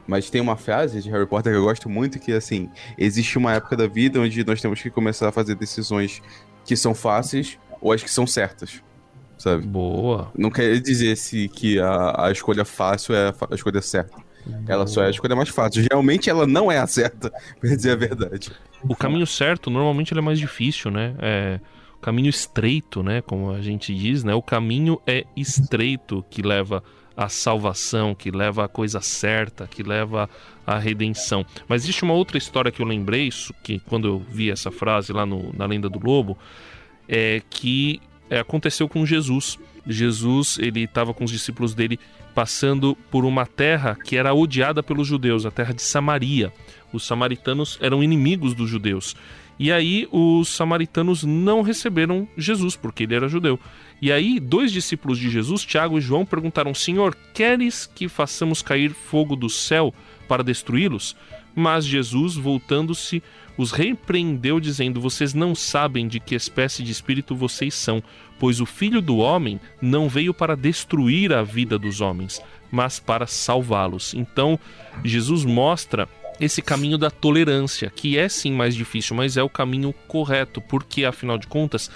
B: Mas tem uma frase de Harry Potter que eu gosto muito, que assim, existe uma época da vida onde nós temos que começar a fazer decisões que são fáceis ou as que são certas. Sabe?
C: Boa.
B: Não quer dizer se que a, a escolha fácil é a, escolha certa. Boa. Ela só é a escolha mais fácil. Realmente ela não é a certa, pra dizer a verdade.
C: O caminho certo, normalmente, ele é mais difícil, né? É o caminho estreito, né? Como a gente diz, né? O caminho é estreito que leva a salvação, que leva a coisa certa, que leva a redenção. Mas existe uma outra história que eu lembrei, isso, que quando eu vi essa frase lá no, na Lenda do Lobo, é que é, aconteceu com Jesus. Jesus ele estava com os discípulos dele passando por uma terra que era odiada pelos judeus, a terra de Samaria. Os samaritanos eram inimigos dos judeus. E aí os samaritanos não receberam Jesus, porque ele era judeu. E aí dois discípulos de Jesus, Tiago e João, perguntaram: Senhor, queres que façamos cair fogo do céu para destruí-los? Mas Jesus, voltando-se, os repreendeu, dizendo: Vocês não sabem de que espécie de espírito vocês são, pois o filho do homem não veio para destruir a vida dos homens, mas para salvá-los. Então, Jesus mostra esse caminho da tolerância, que é sim mais difícil, mas é o caminho correto, porque afinal de contas,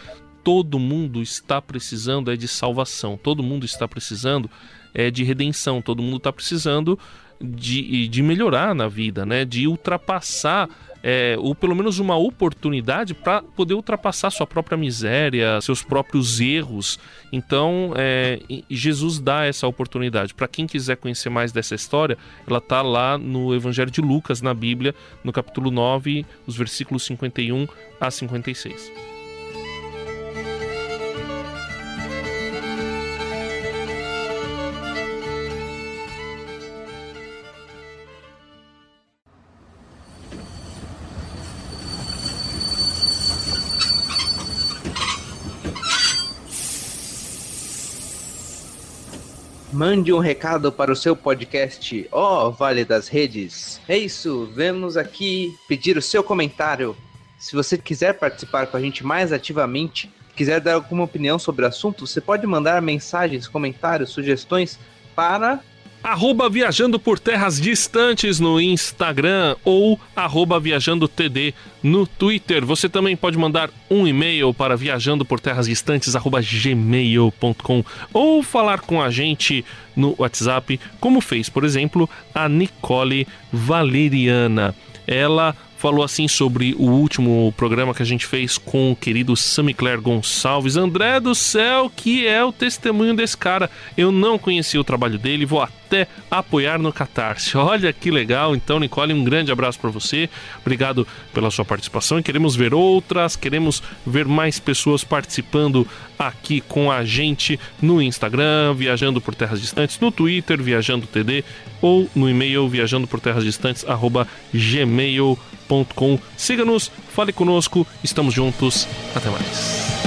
C: todo mundo está precisando é de salvação, todo mundo está precisando é de redenção, todo mundo está precisando de, de melhorar na vida, né? De ultrapassar é, ou pelo menos uma oportunidade para poder ultrapassar sua própria miséria, seus próprios erros. Então, é, Jesus dá essa oportunidade. Para quem quiser conhecer mais dessa história, ela está lá no Evangelho de Lucas, na Bíblia, no capítulo 9, os versículos 51 a 56.
D: Mande um recado para o seu podcast, ó oh, Vale das Redes. É isso, vemos aqui pedir o seu comentário. Se você quiser participar com a gente mais ativamente, quiser dar alguma opinião sobre o assunto, você pode mandar mensagens, comentários, sugestões para
C: arroba Viajando por Terras Distantes no Instagram ou arroba Viajando TD no Twitter. Você também pode mandar um e-mail para viajando por terras distantes arroba gmail.com ou falar com a gente no WhatsApp, como fez, por exemplo, a Nicole Valeriana. Ela falou assim sobre o último programa que a gente fez com o querido Sammy Claire Gonçalves. André do céu, que é o testemunho desse cara. Eu não conhecia o trabalho dele, vou até apoiar no Catarse. Olha que legal. Então, Nicole, um grande abraço para você. Obrigado pela sua participação e queremos ver outras, queremos ver mais pessoas participando aqui com a gente no Instagram, Viajando por Terras Distantes, no Twitter, Viajando TD ou no e-mail viajando por terras distantes gmail.com. Siga-nos, fale conosco, estamos juntos. Até mais.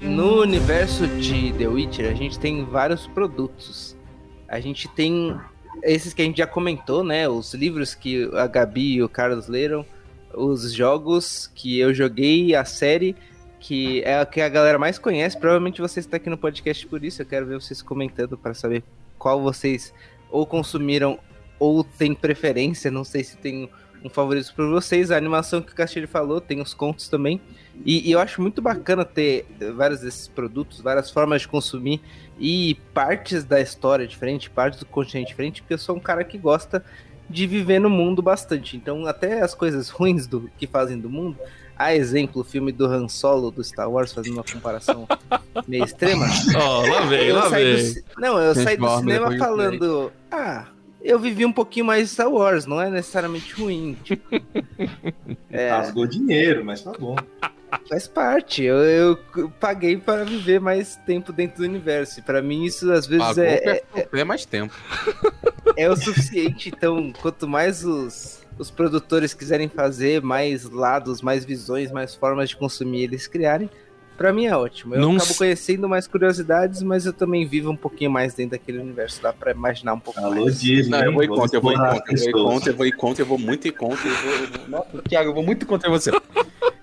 D: no universo de The Witcher, a gente tem vários produtos. A gente tem esses que a gente já comentou, né? Os livros que a Gabi e o Carlos leram, os jogos que eu joguei, a série que é a que a galera mais conhece. Provavelmente você está aqui no podcast por isso. Eu quero ver vocês comentando para saber qual vocês ou consumiram ou tem preferência. Não sei se tem um favorito para vocês. A animação que o Castilho falou, tem os contos também. E, e, eu acho muito bacana ter vários desses produtos, várias formas de consumir e partes da história diferente, partes do continente diferente, porque eu sou um cara que gosta de viver no mundo bastante. Então, até as coisas ruins do que fazem do mundo, A exemplo, o filme do Han Solo do Star Wars, fazendo uma comparação meio extrema.
C: Ó, lá vem, lá vem.
D: Não, eu saí do cinema falando. Ah, eu vivi um pouquinho mais Star Wars, não é necessariamente ruim. Tipo, é,
E: Rasgou dinheiro, mas tá bom.
D: faz parte. Eu, eu paguei para viver mais tempo dentro do universo. E pra mim, isso às vezes
B: Pagou
D: é,
B: é, é mais tempo.
D: é o suficiente. Então, quanto mais os, os produtores quiserem fazer, mais lados, mais visões, mais formas de consumir eles criarem, pra mim é ótimo. Eu
C: Não
D: acabo conhecendo mais curiosidades, mas eu também vivo um pouquinho mais dentro daquele universo. Dá pra imaginar um pouco
E: Alô,
D: mais.
E: Disney.
B: Não, eu vou
E: Vamos
B: contra, eu vou
E: explorar
B: contra, eu vou
E: pessoas.
B: contra, eu vou em contra, eu vou muito em contra. Eu vou, eu vou... Nossa, Thiago, eu vou muito contra você.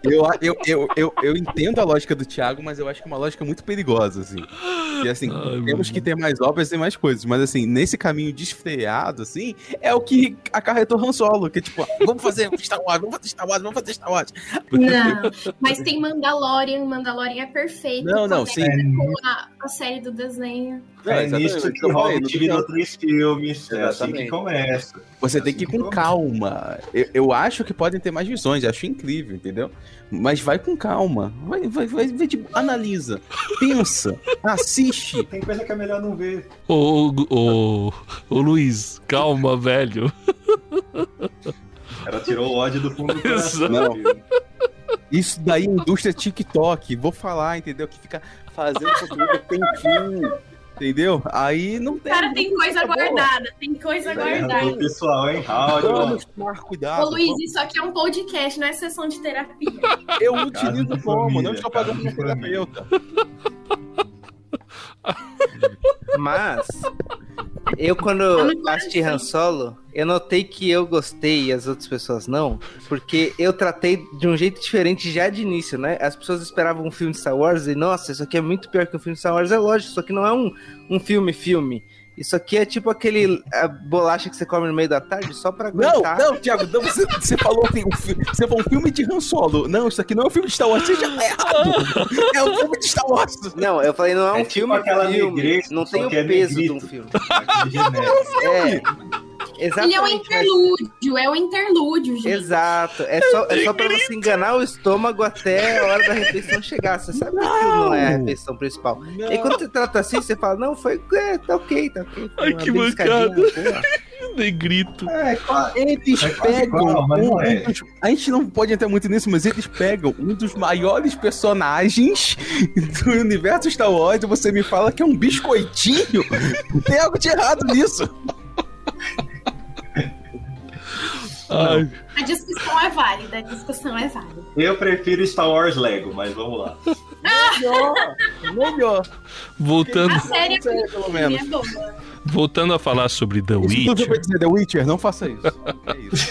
B: Eu, eu, eu, eu, eu entendo a lógica do Thiago, mas eu acho que é uma lógica muito perigosa, assim. E assim,
C: Ai,
B: temos que ter mais obras e mais coisas, mas assim, nesse caminho desfreado, assim, é o que acarretou Han Solo, que tipo, vamos fazer Star Wars, vamos fazer Star Wars, vamos fazer Star Wars.
F: Não, mas tem Mandalorian, Mandalorian é perfeito.
B: Não, não,
F: conecta com a, a série do desenho.
E: É
B: exatamente,
E: nisso que o Hobbit virou
B: final.
E: três filmes. É assim que começa.
B: Você
E: É
B: tem que ir
E: assim
B: com
E: que
B: calma. Eu, eu acho que podem ter mais visões, acho incrível, entendeu? Mas vai com calma. Vai, vai, vai, vai tipo, analisa, pensa, assiste.
E: Tem coisa que é melhor não ver.
C: Ô, ô, ô, ô, Luiz, calma, velho.
E: Ela tirou o ódio do fundo do coração.
B: Não. Isso daí é indústria TikTok. Vou falar, entendeu? Que fica fazendo conteúdo tem fim. Entendeu? Aí não tem.
F: Cara, tem coisa
B: boa.
F: guardada, tem coisa
E: o
F: guardada.
E: pessoal, hein? Áudio.
B: Vamos tomar cuidado.
F: Ô Luiz, isso aqui é um podcast, não é sessão de terapia.
B: Eu
E: Casa
B: utilizo como,
E: família,
B: não estou pagando
E: de família.
B: terapeuta.
D: Mas eu quando
F: Tá no
D: assisti. Han Solo, eu notei que eu gostei e as outras pessoas não, porque eu tratei de um jeito diferente já de início, né? As pessoas esperavam um filme de Star Wars e, nossa, isso aqui é muito pior que um filme de Star Wars. É lógico, isso aqui não é um, um filme-filme. Isso aqui é tipo aquele a bolacha que você come no meio da tarde só pra
B: Não,
D: aguentar.
B: não, Thiago, não, você, você falou assim, um você falou um filme de Han Solo. Não, isso aqui não é um filme de Star Wars, você já tá errado. É um filme de Star Wars.
D: Não, eu falei, não é um
E: É tipo
D: filme,
E: aquela
D: filme.
E: negreza,
D: não
E: só
D: tem o
E: é
D: peso de um filme. É, exatamente.
F: Ele é um
D: mas-
F: interlúdio, é um interlúdio, gente.
D: Exato, é só, é só pra você enganar o estômago até a hora da refeição chegar. Você sabe que aquilo não é a refeição principal. E aí, quando você trata assim, você fala, não, foi. É, tá ok, tá ok.
C: Ai, que mancada. Negrito.
E: É,
B: Eles
E: É
B: pegam. um-
E: não é.
B: um dos- a gente não pode entrar muito nisso, mas eles pegam um dos maiores personagens do universo Star Wars e você me fala que é um biscoitinho. Tem algo de errado nisso.
F: A discussão é válida, a discussão é válida.
E: Eu prefiro Star Wars Lego, mas vamos lá.
B: Melhor. Melhor.
C: voltando,
F: A série é
B: Sério, pelo menos.
F: é boa.
C: voltando a falar sobre The
B: Isso tudo
C: Witcher.
B: dizer The Witcher, não faça isso. É isso.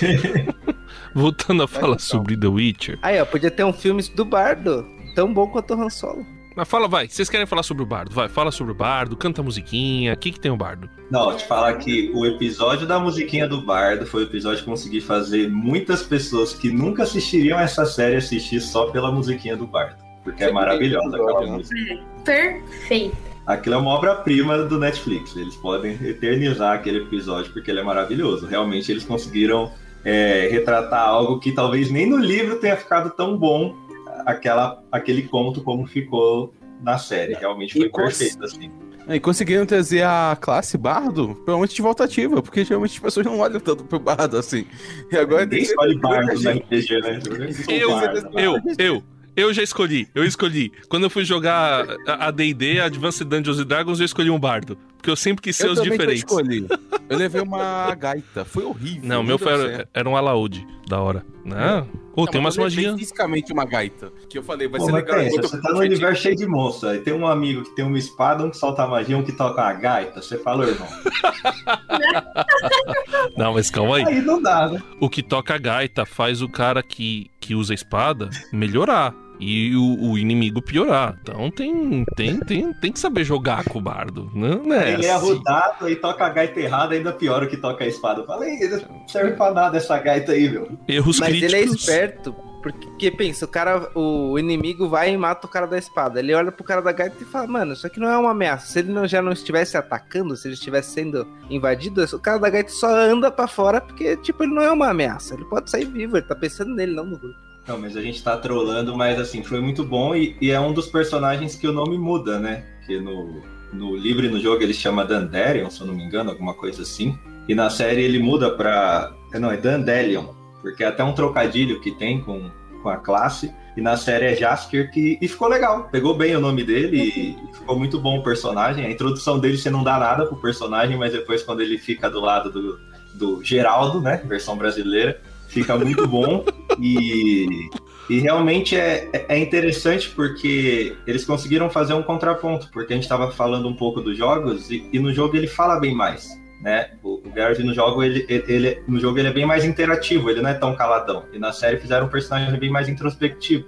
C: Voltando a falar sobre The Witcher.
D: Aí, ó, podia ter um filme do Bardo, tão bom quanto o Han Solo.
C: Mas fala, vai. Vocês querem falar sobre o bardo? Vai, fala sobre o bardo, canta a musiquinha. O que, que tem o bardo?
E: Não, te falar que o episódio da musiquinha do Bardo foi o episódio que consegui fazer muitas pessoas que nunca assistiriam essa série assistir só pela musiquinha do Bardo. Porque é maravilhosa aquela
B: né?
E: música.
F: Perfeito.
E: Aquilo é uma obra-prima do Netflix. Eles podem eternizar aquele episódio porque ele é maravilhoso. Realmente eles conseguiram é, retratar algo que talvez nem no livro tenha ficado tão bom aquela, aquele conto como ficou na série. Realmente
B: E
E: foi
B: cons-
E: perfeito, assim.
B: E conseguiram trazer a classe bardo provavelmente de volta ativa, porque geralmente as pessoas não olham tanto pro bardo assim. E agora
E: Ninguém
B: tem
E: escolhe bardo na RPG, né?
C: Eu,
E: Bardo.
C: eu, eu. Eu já escolhi, eu escolhi. Quando eu fui jogar a a D&D, Advanced Dungeons and Dragons, eu escolhi um bardo. Porque eu sempre quis ser
B: Eu
C: os
B: que eu
C: diferentes.
B: escolhi. Eu levei uma gaita, foi horrível.
C: Não, o meu foi, era um alaúde, da hora. Né? Pô,
B: Não,
C: tem umas magias.
B: fisicamente uma gaita, que eu falei, vai
E: Pô,
B: ser
E: mas
B: legal.
E: pensa, você tá no
B: competir.
E: universo cheio de monstros. Aí tem um amigo que tem uma espada, um que solta magia, um que toca uma gaita. Você fala, irmão.
C: Não, mas calma aí.
E: Aí não dá, né?
C: O que toca a gaita faz o cara que, que usa a espada melhorar. E o, o inimigo piorar. Então tem, tem, tem, tem que saber jogar com o bardo. Não, não é
E: Ele é
C: assim.
E: arrudado, aí toca a gaita errada, ainda pior o que toca a espada. Eu falei, não serve pra nada essa gaita aí, meu.
C: Erros
D: Mas
C: críticos.
D: ele é esperto, porque pensa, o cara, o inimigo vai e mata o cara da espada. Ele olha pro cara da gaita e fala, mano, isso aqui não é uma ameaça. Se ele não, já não estivesse atacando, se ele estivesse sendo invadido, o cara da gaita só anda pra fora porque, tipo, ele não é uma ameaça. Ele pode sair vivo, ele tá pensando nele, não no grupo.
E: Não, mas a gente tá trolando, mas assim, foi muito bom e, e é um dos personagens que o nome muda, né? Que no, no livro e no jogo ele chama Dandelion, se eu não me engano, alguma coisa assim. E na série ele muda pra. Não, é Dandelion, porque é até um trocadilho que tem com, com a classe. E na série é Jasker, que e ficou legal. Pegou bem o nome dele e ficou muito bom o personagem. A introdução dele você não dá nada pro personagem, mas depois quando ele fica do lado do, do Geraldo, né? Versão brasileira, fica muito bom. e, e realmente é, é interessante porque eles conseguiram fazer um contraponto, porque a gente estava falando um pouco dos jogos e, e no jogo ele fala bem mais né? O, o no jogo ele, ele, ele, no jogo ele é bem mais interativo, ele não é tão caladão. E na série fizeram um personagem bem mais introspectivo.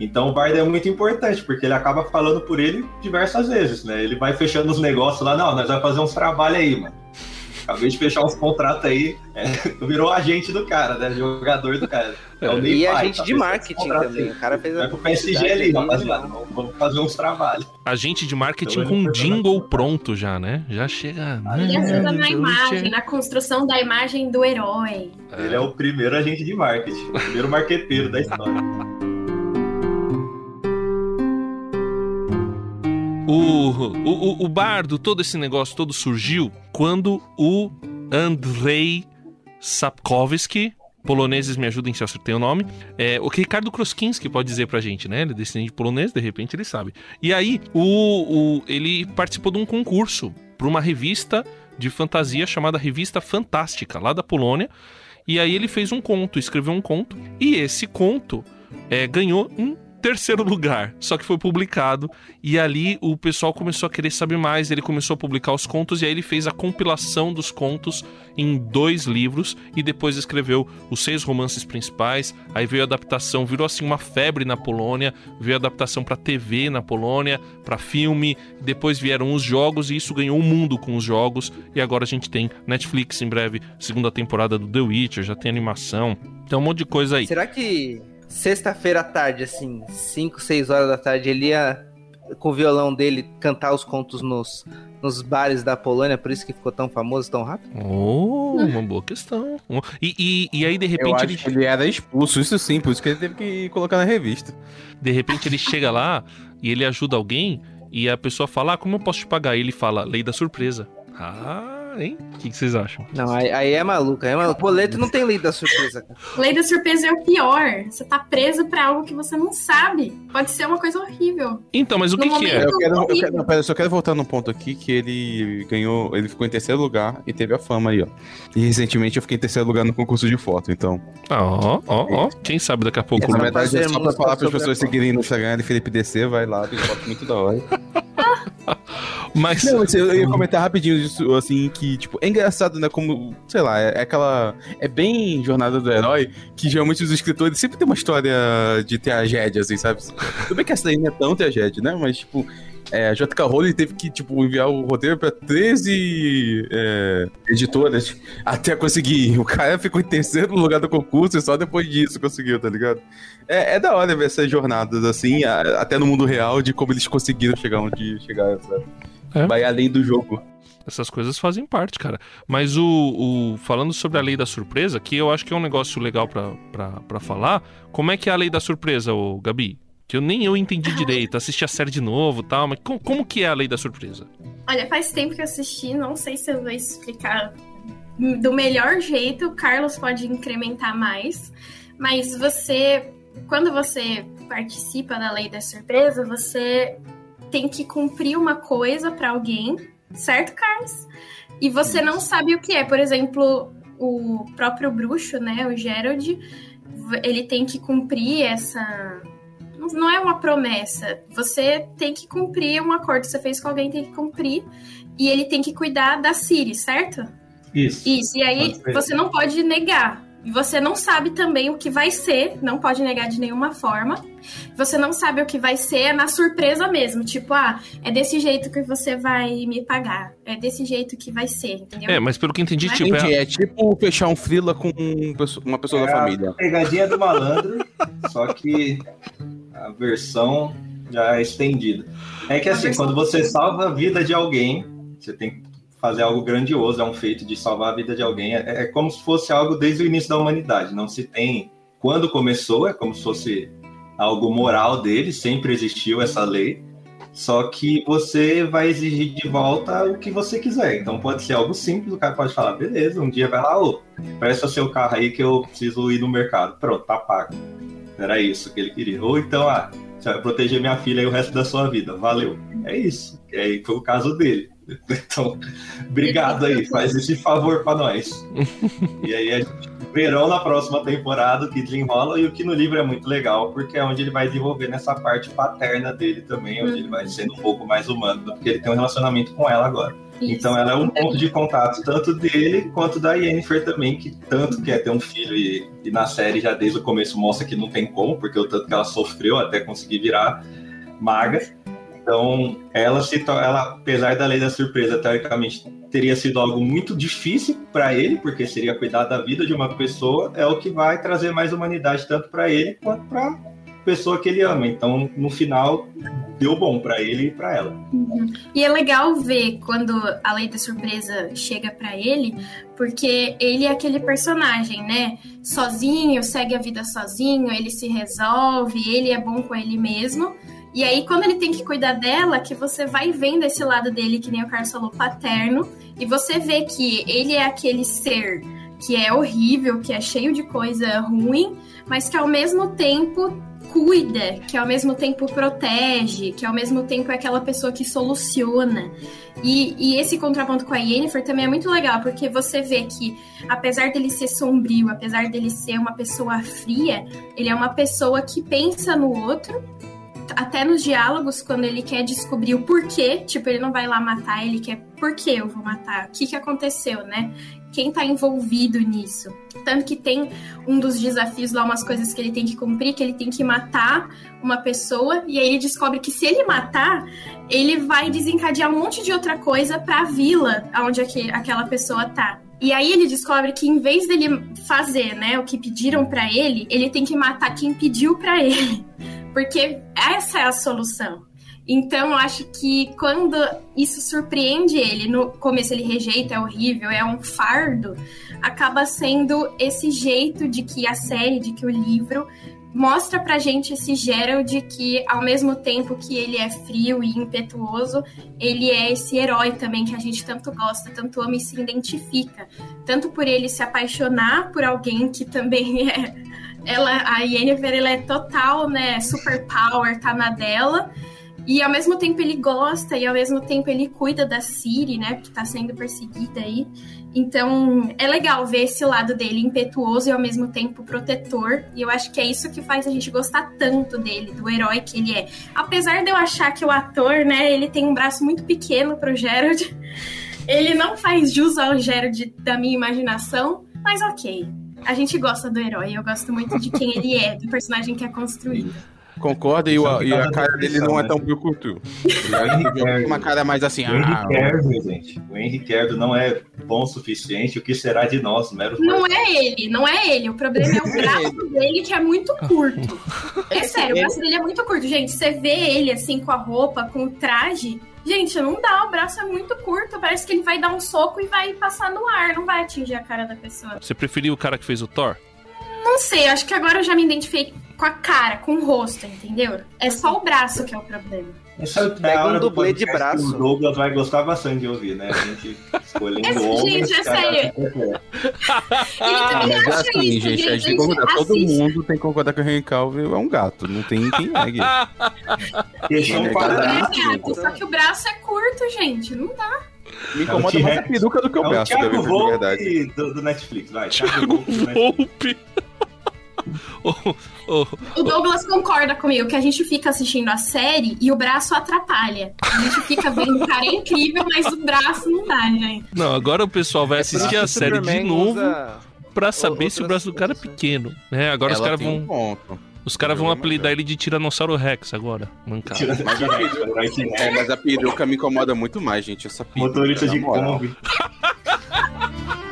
E: Então o Bard é muito importante, porque ele acaba falando por ele diversas vezes, né? Ele vai fechando os negócios lá, não, nós vamos fazer uns trabalhos aí, mano. Acabei de fechar uns contratos aí, é, virou agente do cara, né? Jogador do cara.
D: É o e Pai, agente tá de marketing também. O cara fez.
E: Vai pro PSG ali, rapaziada. Vamos fazer uns trabalhos.
C: Agente de marketing então, com jingle pronto já, né? Já chega.
F: Ele ajuda na imagem, na construção da imagem do herói.
E: Ele é o primeiro agente de marketing, o primeiro marqueteiro da história.
C: O, o, o bardo, todo esse negócio todo surgiu quando o Andrei Sapkowski, poloneses me ajudem se eu acertei o nome, é, o que Ricardo Kroskinski pode dizer pra gente, né? Ele é descendente polonês, de repente ele sabe. E aí, o, o ele participou de um concurso para uma revista de fantasia chamada Revista Fantástica, lá da Polônia. E aí ele fez um conto, escreveu um conto, e esse conto é, ganhou um terceiro lugar, só que foi publicado e ali o pessoal começou a querer saber mais, ele começou a publicar os contos e aí ele fez a compilação dos contos em dois livros e depois escreveu os seis romances principais, aí veio a adaptação, virou assim uma febre na Polônia, veio a adaptação para TV na Polônia, para filme, depois vieram os jogos e isso ganhou o um mundo com os jogos e agora a gente tem Netflix em breve, segunda temporada do The Witcher, já tem animação, tem um monte de coisa aí.
D: Será que sexta-feira à tarde, assim, 5, 6 horas da tarde, ele ia com o violão dele cantar os contos nos, nos bares da Polônia, por isso que ficou tão famoso tão rápido?
C: Oh, uma boa questão. E, e, e aí, de repente. Eu
B: acho ele... que ele era expulso, isso sim, por isso que ele teve que colocar na revista.
C: De repente ele chega lá e ele ajuda alguém e a pessoa fala: ah, como eu posso te pagar? E ele fala: lei da surpresa. Ah hein? O que, que, vocês acham?
D: Não, aí, aí é maluco, aí é maluco. Boleto não tem lei da surpresa.
F: lei da surpresa é o pior. Você tá preso pra algo que você não sabe. Pode ser uma coisa horrível.
C: Então, mas o que, que é?
B: Eu, quero, eu, quero, não, pera, eu só quero voltar num ponto aqui que ele ganhou, ele ficou em terceiro lugar e teve a fama aí, ó. E recentemente eu fiquei em terceiro lugar no concurso de foto, então.
C: Ó, ó, ó. Quem sabe daqui a pouco.
B: Na verdade, é só pra falar para as pessoas seguirem no Instagram de Felipe DC, vai lá, tem foto muito da hora.
C: Mas.
B: Não, eu ia comentar rapidinho isso, assim, que, tipo, é engraçado, né? Como, sei lá, é, é, aquela. É bem jornada do herói, que geralmente os escritores sempre tem uma história de tragédia, assim, sabe? Tudo bem que essa daí não é tão tragédia, né? Mas, tipo, é, a JK Rowling teve que, tipo, enviar o roteiro pra 13 é, editoras até conseguir. O cara ficou em terceiro lugar do concurso e só depois disso conseguiu, tá ligado? É, é da hora ver essas jornadas, assim, a, até no mundo real, de como eles conseguiram chegar onde chegaram, sabe? É. Vai além do jogo.
C: Essas coisas fazem parte, cara. Mas o, o, Falando sobre a lei da surpresa, que eu acho que é um negócio legal para falar. Como é que é a lei da surpresa, o Gabi? Que eu nem eu entendi direito, assisti a série de novo tal, mas como, como que é a lei da surpresa?
F: Olha, faz tempo que eu assisti, não sei se eu vou explicar do melhor jeito, o Carlos pode incrementar mais, mas você, quando você participa da lei da surpresa, você tem que cumprir uma coisa para alguém, certo, Carlos? E você não sabe o que é. Por exemplo, o próprio bruxo, né, o Gerald, ele tem que cumprir essa não é uma promessa. Você tem que cumprir um acordo que você fez com alguém, tem que cumprir. E ele tem que cuidar da Siri, certo?
E: Isso.
F: Isso. E aí você não pode negar. E você não sabe também o que vai ser, não pode negar de nenhuma forma. Você não sabe o que vai ser é na surpresa mesmo. Tipo, ah, é desse jeito que você vai me pagar. É desse jeito que vai ser, entendeu?
C: É, mas pelo que entendi,
B: mas...
C: tipo.
B: É... é tipo fechar um frila com uma pessoa é da família.
E: pegadinha do malandro, só que a versão já é estendida. É que assim, quando você salva a vida de alguém, você tem que fazer algo grandioso, é um feito de salvar a vida de alguém. É, é como se fosse algo desde o início da humanidade. Não se tem quando começou, é como se fosse algo moral dele, sempre existiu essa lei. Só que você vai exigir de volta o que você quiser. Então pode ser algo simples, o cara pode falar, beleza, um dia vai lá, ô, presta seu carro aí que eu preciso ir no mercado. Pronto, tá pago. Era isso que ele queria. Ou então, ah, você vai proteger minha filha aí o resto da sua vida. Valeu. É isso. E aí foi o caso dele. Então, obrigado aí, faz esse favor para nós. E aí a gente verão na próxima temporada que desenrola e o que no livro é muito legal, porque é onde ele vai desenvolver nessa parte paterna dele também, onde ele vai sendo um pouco mais humano, porque ele tem um relacionamento com ela agora. Isso. Então ela é um ponto de contato tanto dele quanto da Yennefer também, que tanto quer ter um filho e, e na série já desde o começo mostra que não tem como, porque o tanto que ela sofreu até conseguir virar maga. Então, ela se ela, apesar da lei da surpresa, teoricamente teria sido algo muito difícil para ele, porque seria cuidar da vida de uma pessoa, é o que vai trazer mais humanidade tanto para ele quanto para pessoa que ele ama. Então, no final, deu bom para ele e para ela.
F: Uhum. E é legal ver quando a lei da surpresa chega para ele, porque ele é aquele personagem, né? Sozinho, segue a vida sozinho, ele se resolve, ele é bom com ele mesmo. E aí, quando ele tem que cuidar dela, que você vai vendo esse lado dele, que nem o Carlos falou, paterno, e você vê que ele é aquele ser que é horrível, que é cheio de coisa ruim, mas que ao mesmo tempo cuida, que ao mesmo tempo protege, que ao mesmo tempo é aquela pessoa que soluciona. E, e, esse contraponto com a Yennefer também é muito legal, porque você vê que, apesar dele ser sombrio, apesar dele ser uma pessoa fria, ele é uma pessoa que pensa no outro até nos diálogos, quando ele quer descobrir o porquê, tipo, ele não vai lá matar, ele quer por que eu vou matar, o que, que aconteceu, né? Quem tá envolvido nisso. Tanto que tem um dos desafios lá, umas coisas que ele tem que cumprir, que ele tem que matar uma pessoa, e aí ele descobre que se ele matar, ele vai desencadear um monte de outra coisa pra vila onde aquela pessoa tá. E aí ele descobre que em vez dele fazer, né, o que pediram para ele, ele tem que matar quem pediu para ele. Porque essa é a solução. Então, acho que quando isso surpreende ele, no começo ele rejeita, é horrível, é um fardo, acaba sendo esse jeito de que a série, de que o livro mostra pra gente esse Gerald que, ao mesmo tempo que ele é frio e impetuoso, ele é esse herói também que a gente tanto gosta, tanto ama e se identifica. Tanto por ele se apaixonar por alguém que também é ela, a Yennefer, ela é total, né, super power, tá na dela. E ao mesmo tempo ele gosta e ao mesmo tempo ele cuida da Siri, né, que tá sendo perseguida aí. Então, é legal ver esse lado dele impetuoso e ao mesmo tempo protetor. E eu acho que é isso que faz a gente gostar tanto dele, do herói que ele é. Apesar de eu achar que o ator, né, ele tem um braço muito pequeno pro Gerald. Ele não faz jus ao Gerald da minha imaginação, mas ok a gente gosta do herói. Eu gosto muito de quem ele é, do personagem que é construído.
B: Concorda? E, o, e a cara dele não é tão brucutu.
E: É uma cara mais assim. O Henry ah, Cavill, gente. O Henry Cavill não é bom o suficiente. O que será de nós, mero
F: Não é ele, não é ele. O problema é o braço dele que é muito curto. É sério, o braço dele é muito curto, gente. Você vê ele assim com a roupa, com o traje. Gente, não dá, o braço é muito curto. Parece que ele vai dar um soco e vai passar no ar, não vai atingir a cara da pessoa.
C: Você preferiu o cara que fez o Thor?
F: Não sei, acho que agora eu já me identifiquei com a cara, com o rosto, entendeu? É só o braço que é o problema.
E: Essa é Pega um dublê de braço. O Douglas vai gostar bastante de ouvir, né? A gente escolhendo Esse, homens. Gente, é sério.
B: ah, mas é assim, isso, gente, a gente concordar. Todo mundo tem que concordar que o Henry Calvin é um gato. Não tem quem negue.
F: Deixa um quadrado. Só que o braço é curto, gente. Não dá.
B: Me incomoda mais a peruca do que o braço,
E: é o de verdade. Do, do Netflix, vai.
C: Thiago Volpe.
F: O Douglas concorda comigo que a gente fica assistindo a série e o braço atrapalha. A gente fica vendo o cara é incrível, mas o braço não dá, gente.
C: Não, agora o pessoal vai assistir a série de novo usa... pra saber se o braço do cara é pequeno. Né? Agora Ela os caras vão. Um os caras vão apelidar ele de Tiranossauro Rex agora, mancado.
B: Mas a peruca, é, mas a peruca me incomoda muito mais, gente. Essa peruca.
E: Motorista de Kombi.